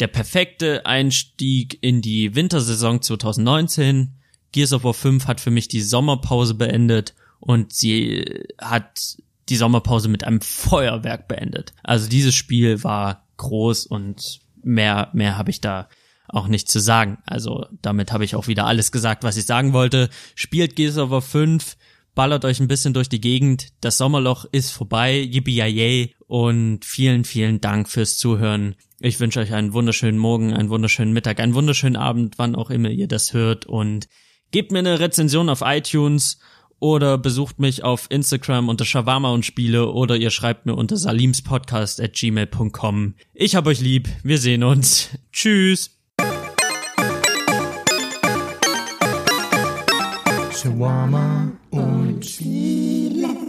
der perfekte Einstieg in die Wintersaison 2019. Gears of War 5 hat für mich die Sommerpause beendet und sie hat die Sommerpause mit einem Feuerwerk beendet. Also dieses Spiel war groß und mehr, mehr habe ich da auch nicht zu sagen. Also damit habe ich auch wieder alles gesagt, was ich sagen wollte. Spielt Gears of War 5, ballert euch ein bisschen durch die Gegend. Das Sommerloch ist vorbei. Yippie und vielen, vielen Dank fürs Zuhören. Ich wünsche euch einen wunderschönen Morgen, einen wunderschönen Mittag, einen wunderschönen Abend, wann auch immer ihr das hört und gebt mir eine Rezension auf iTunes oder besucht mich auf Instagram unter Shawarma und Spiele oder ihr schreibt mir unter salimspodcast at gmail.com. Ich hab euch lieb, wir sehen uns. Tschüss. Shawarma und Spiele.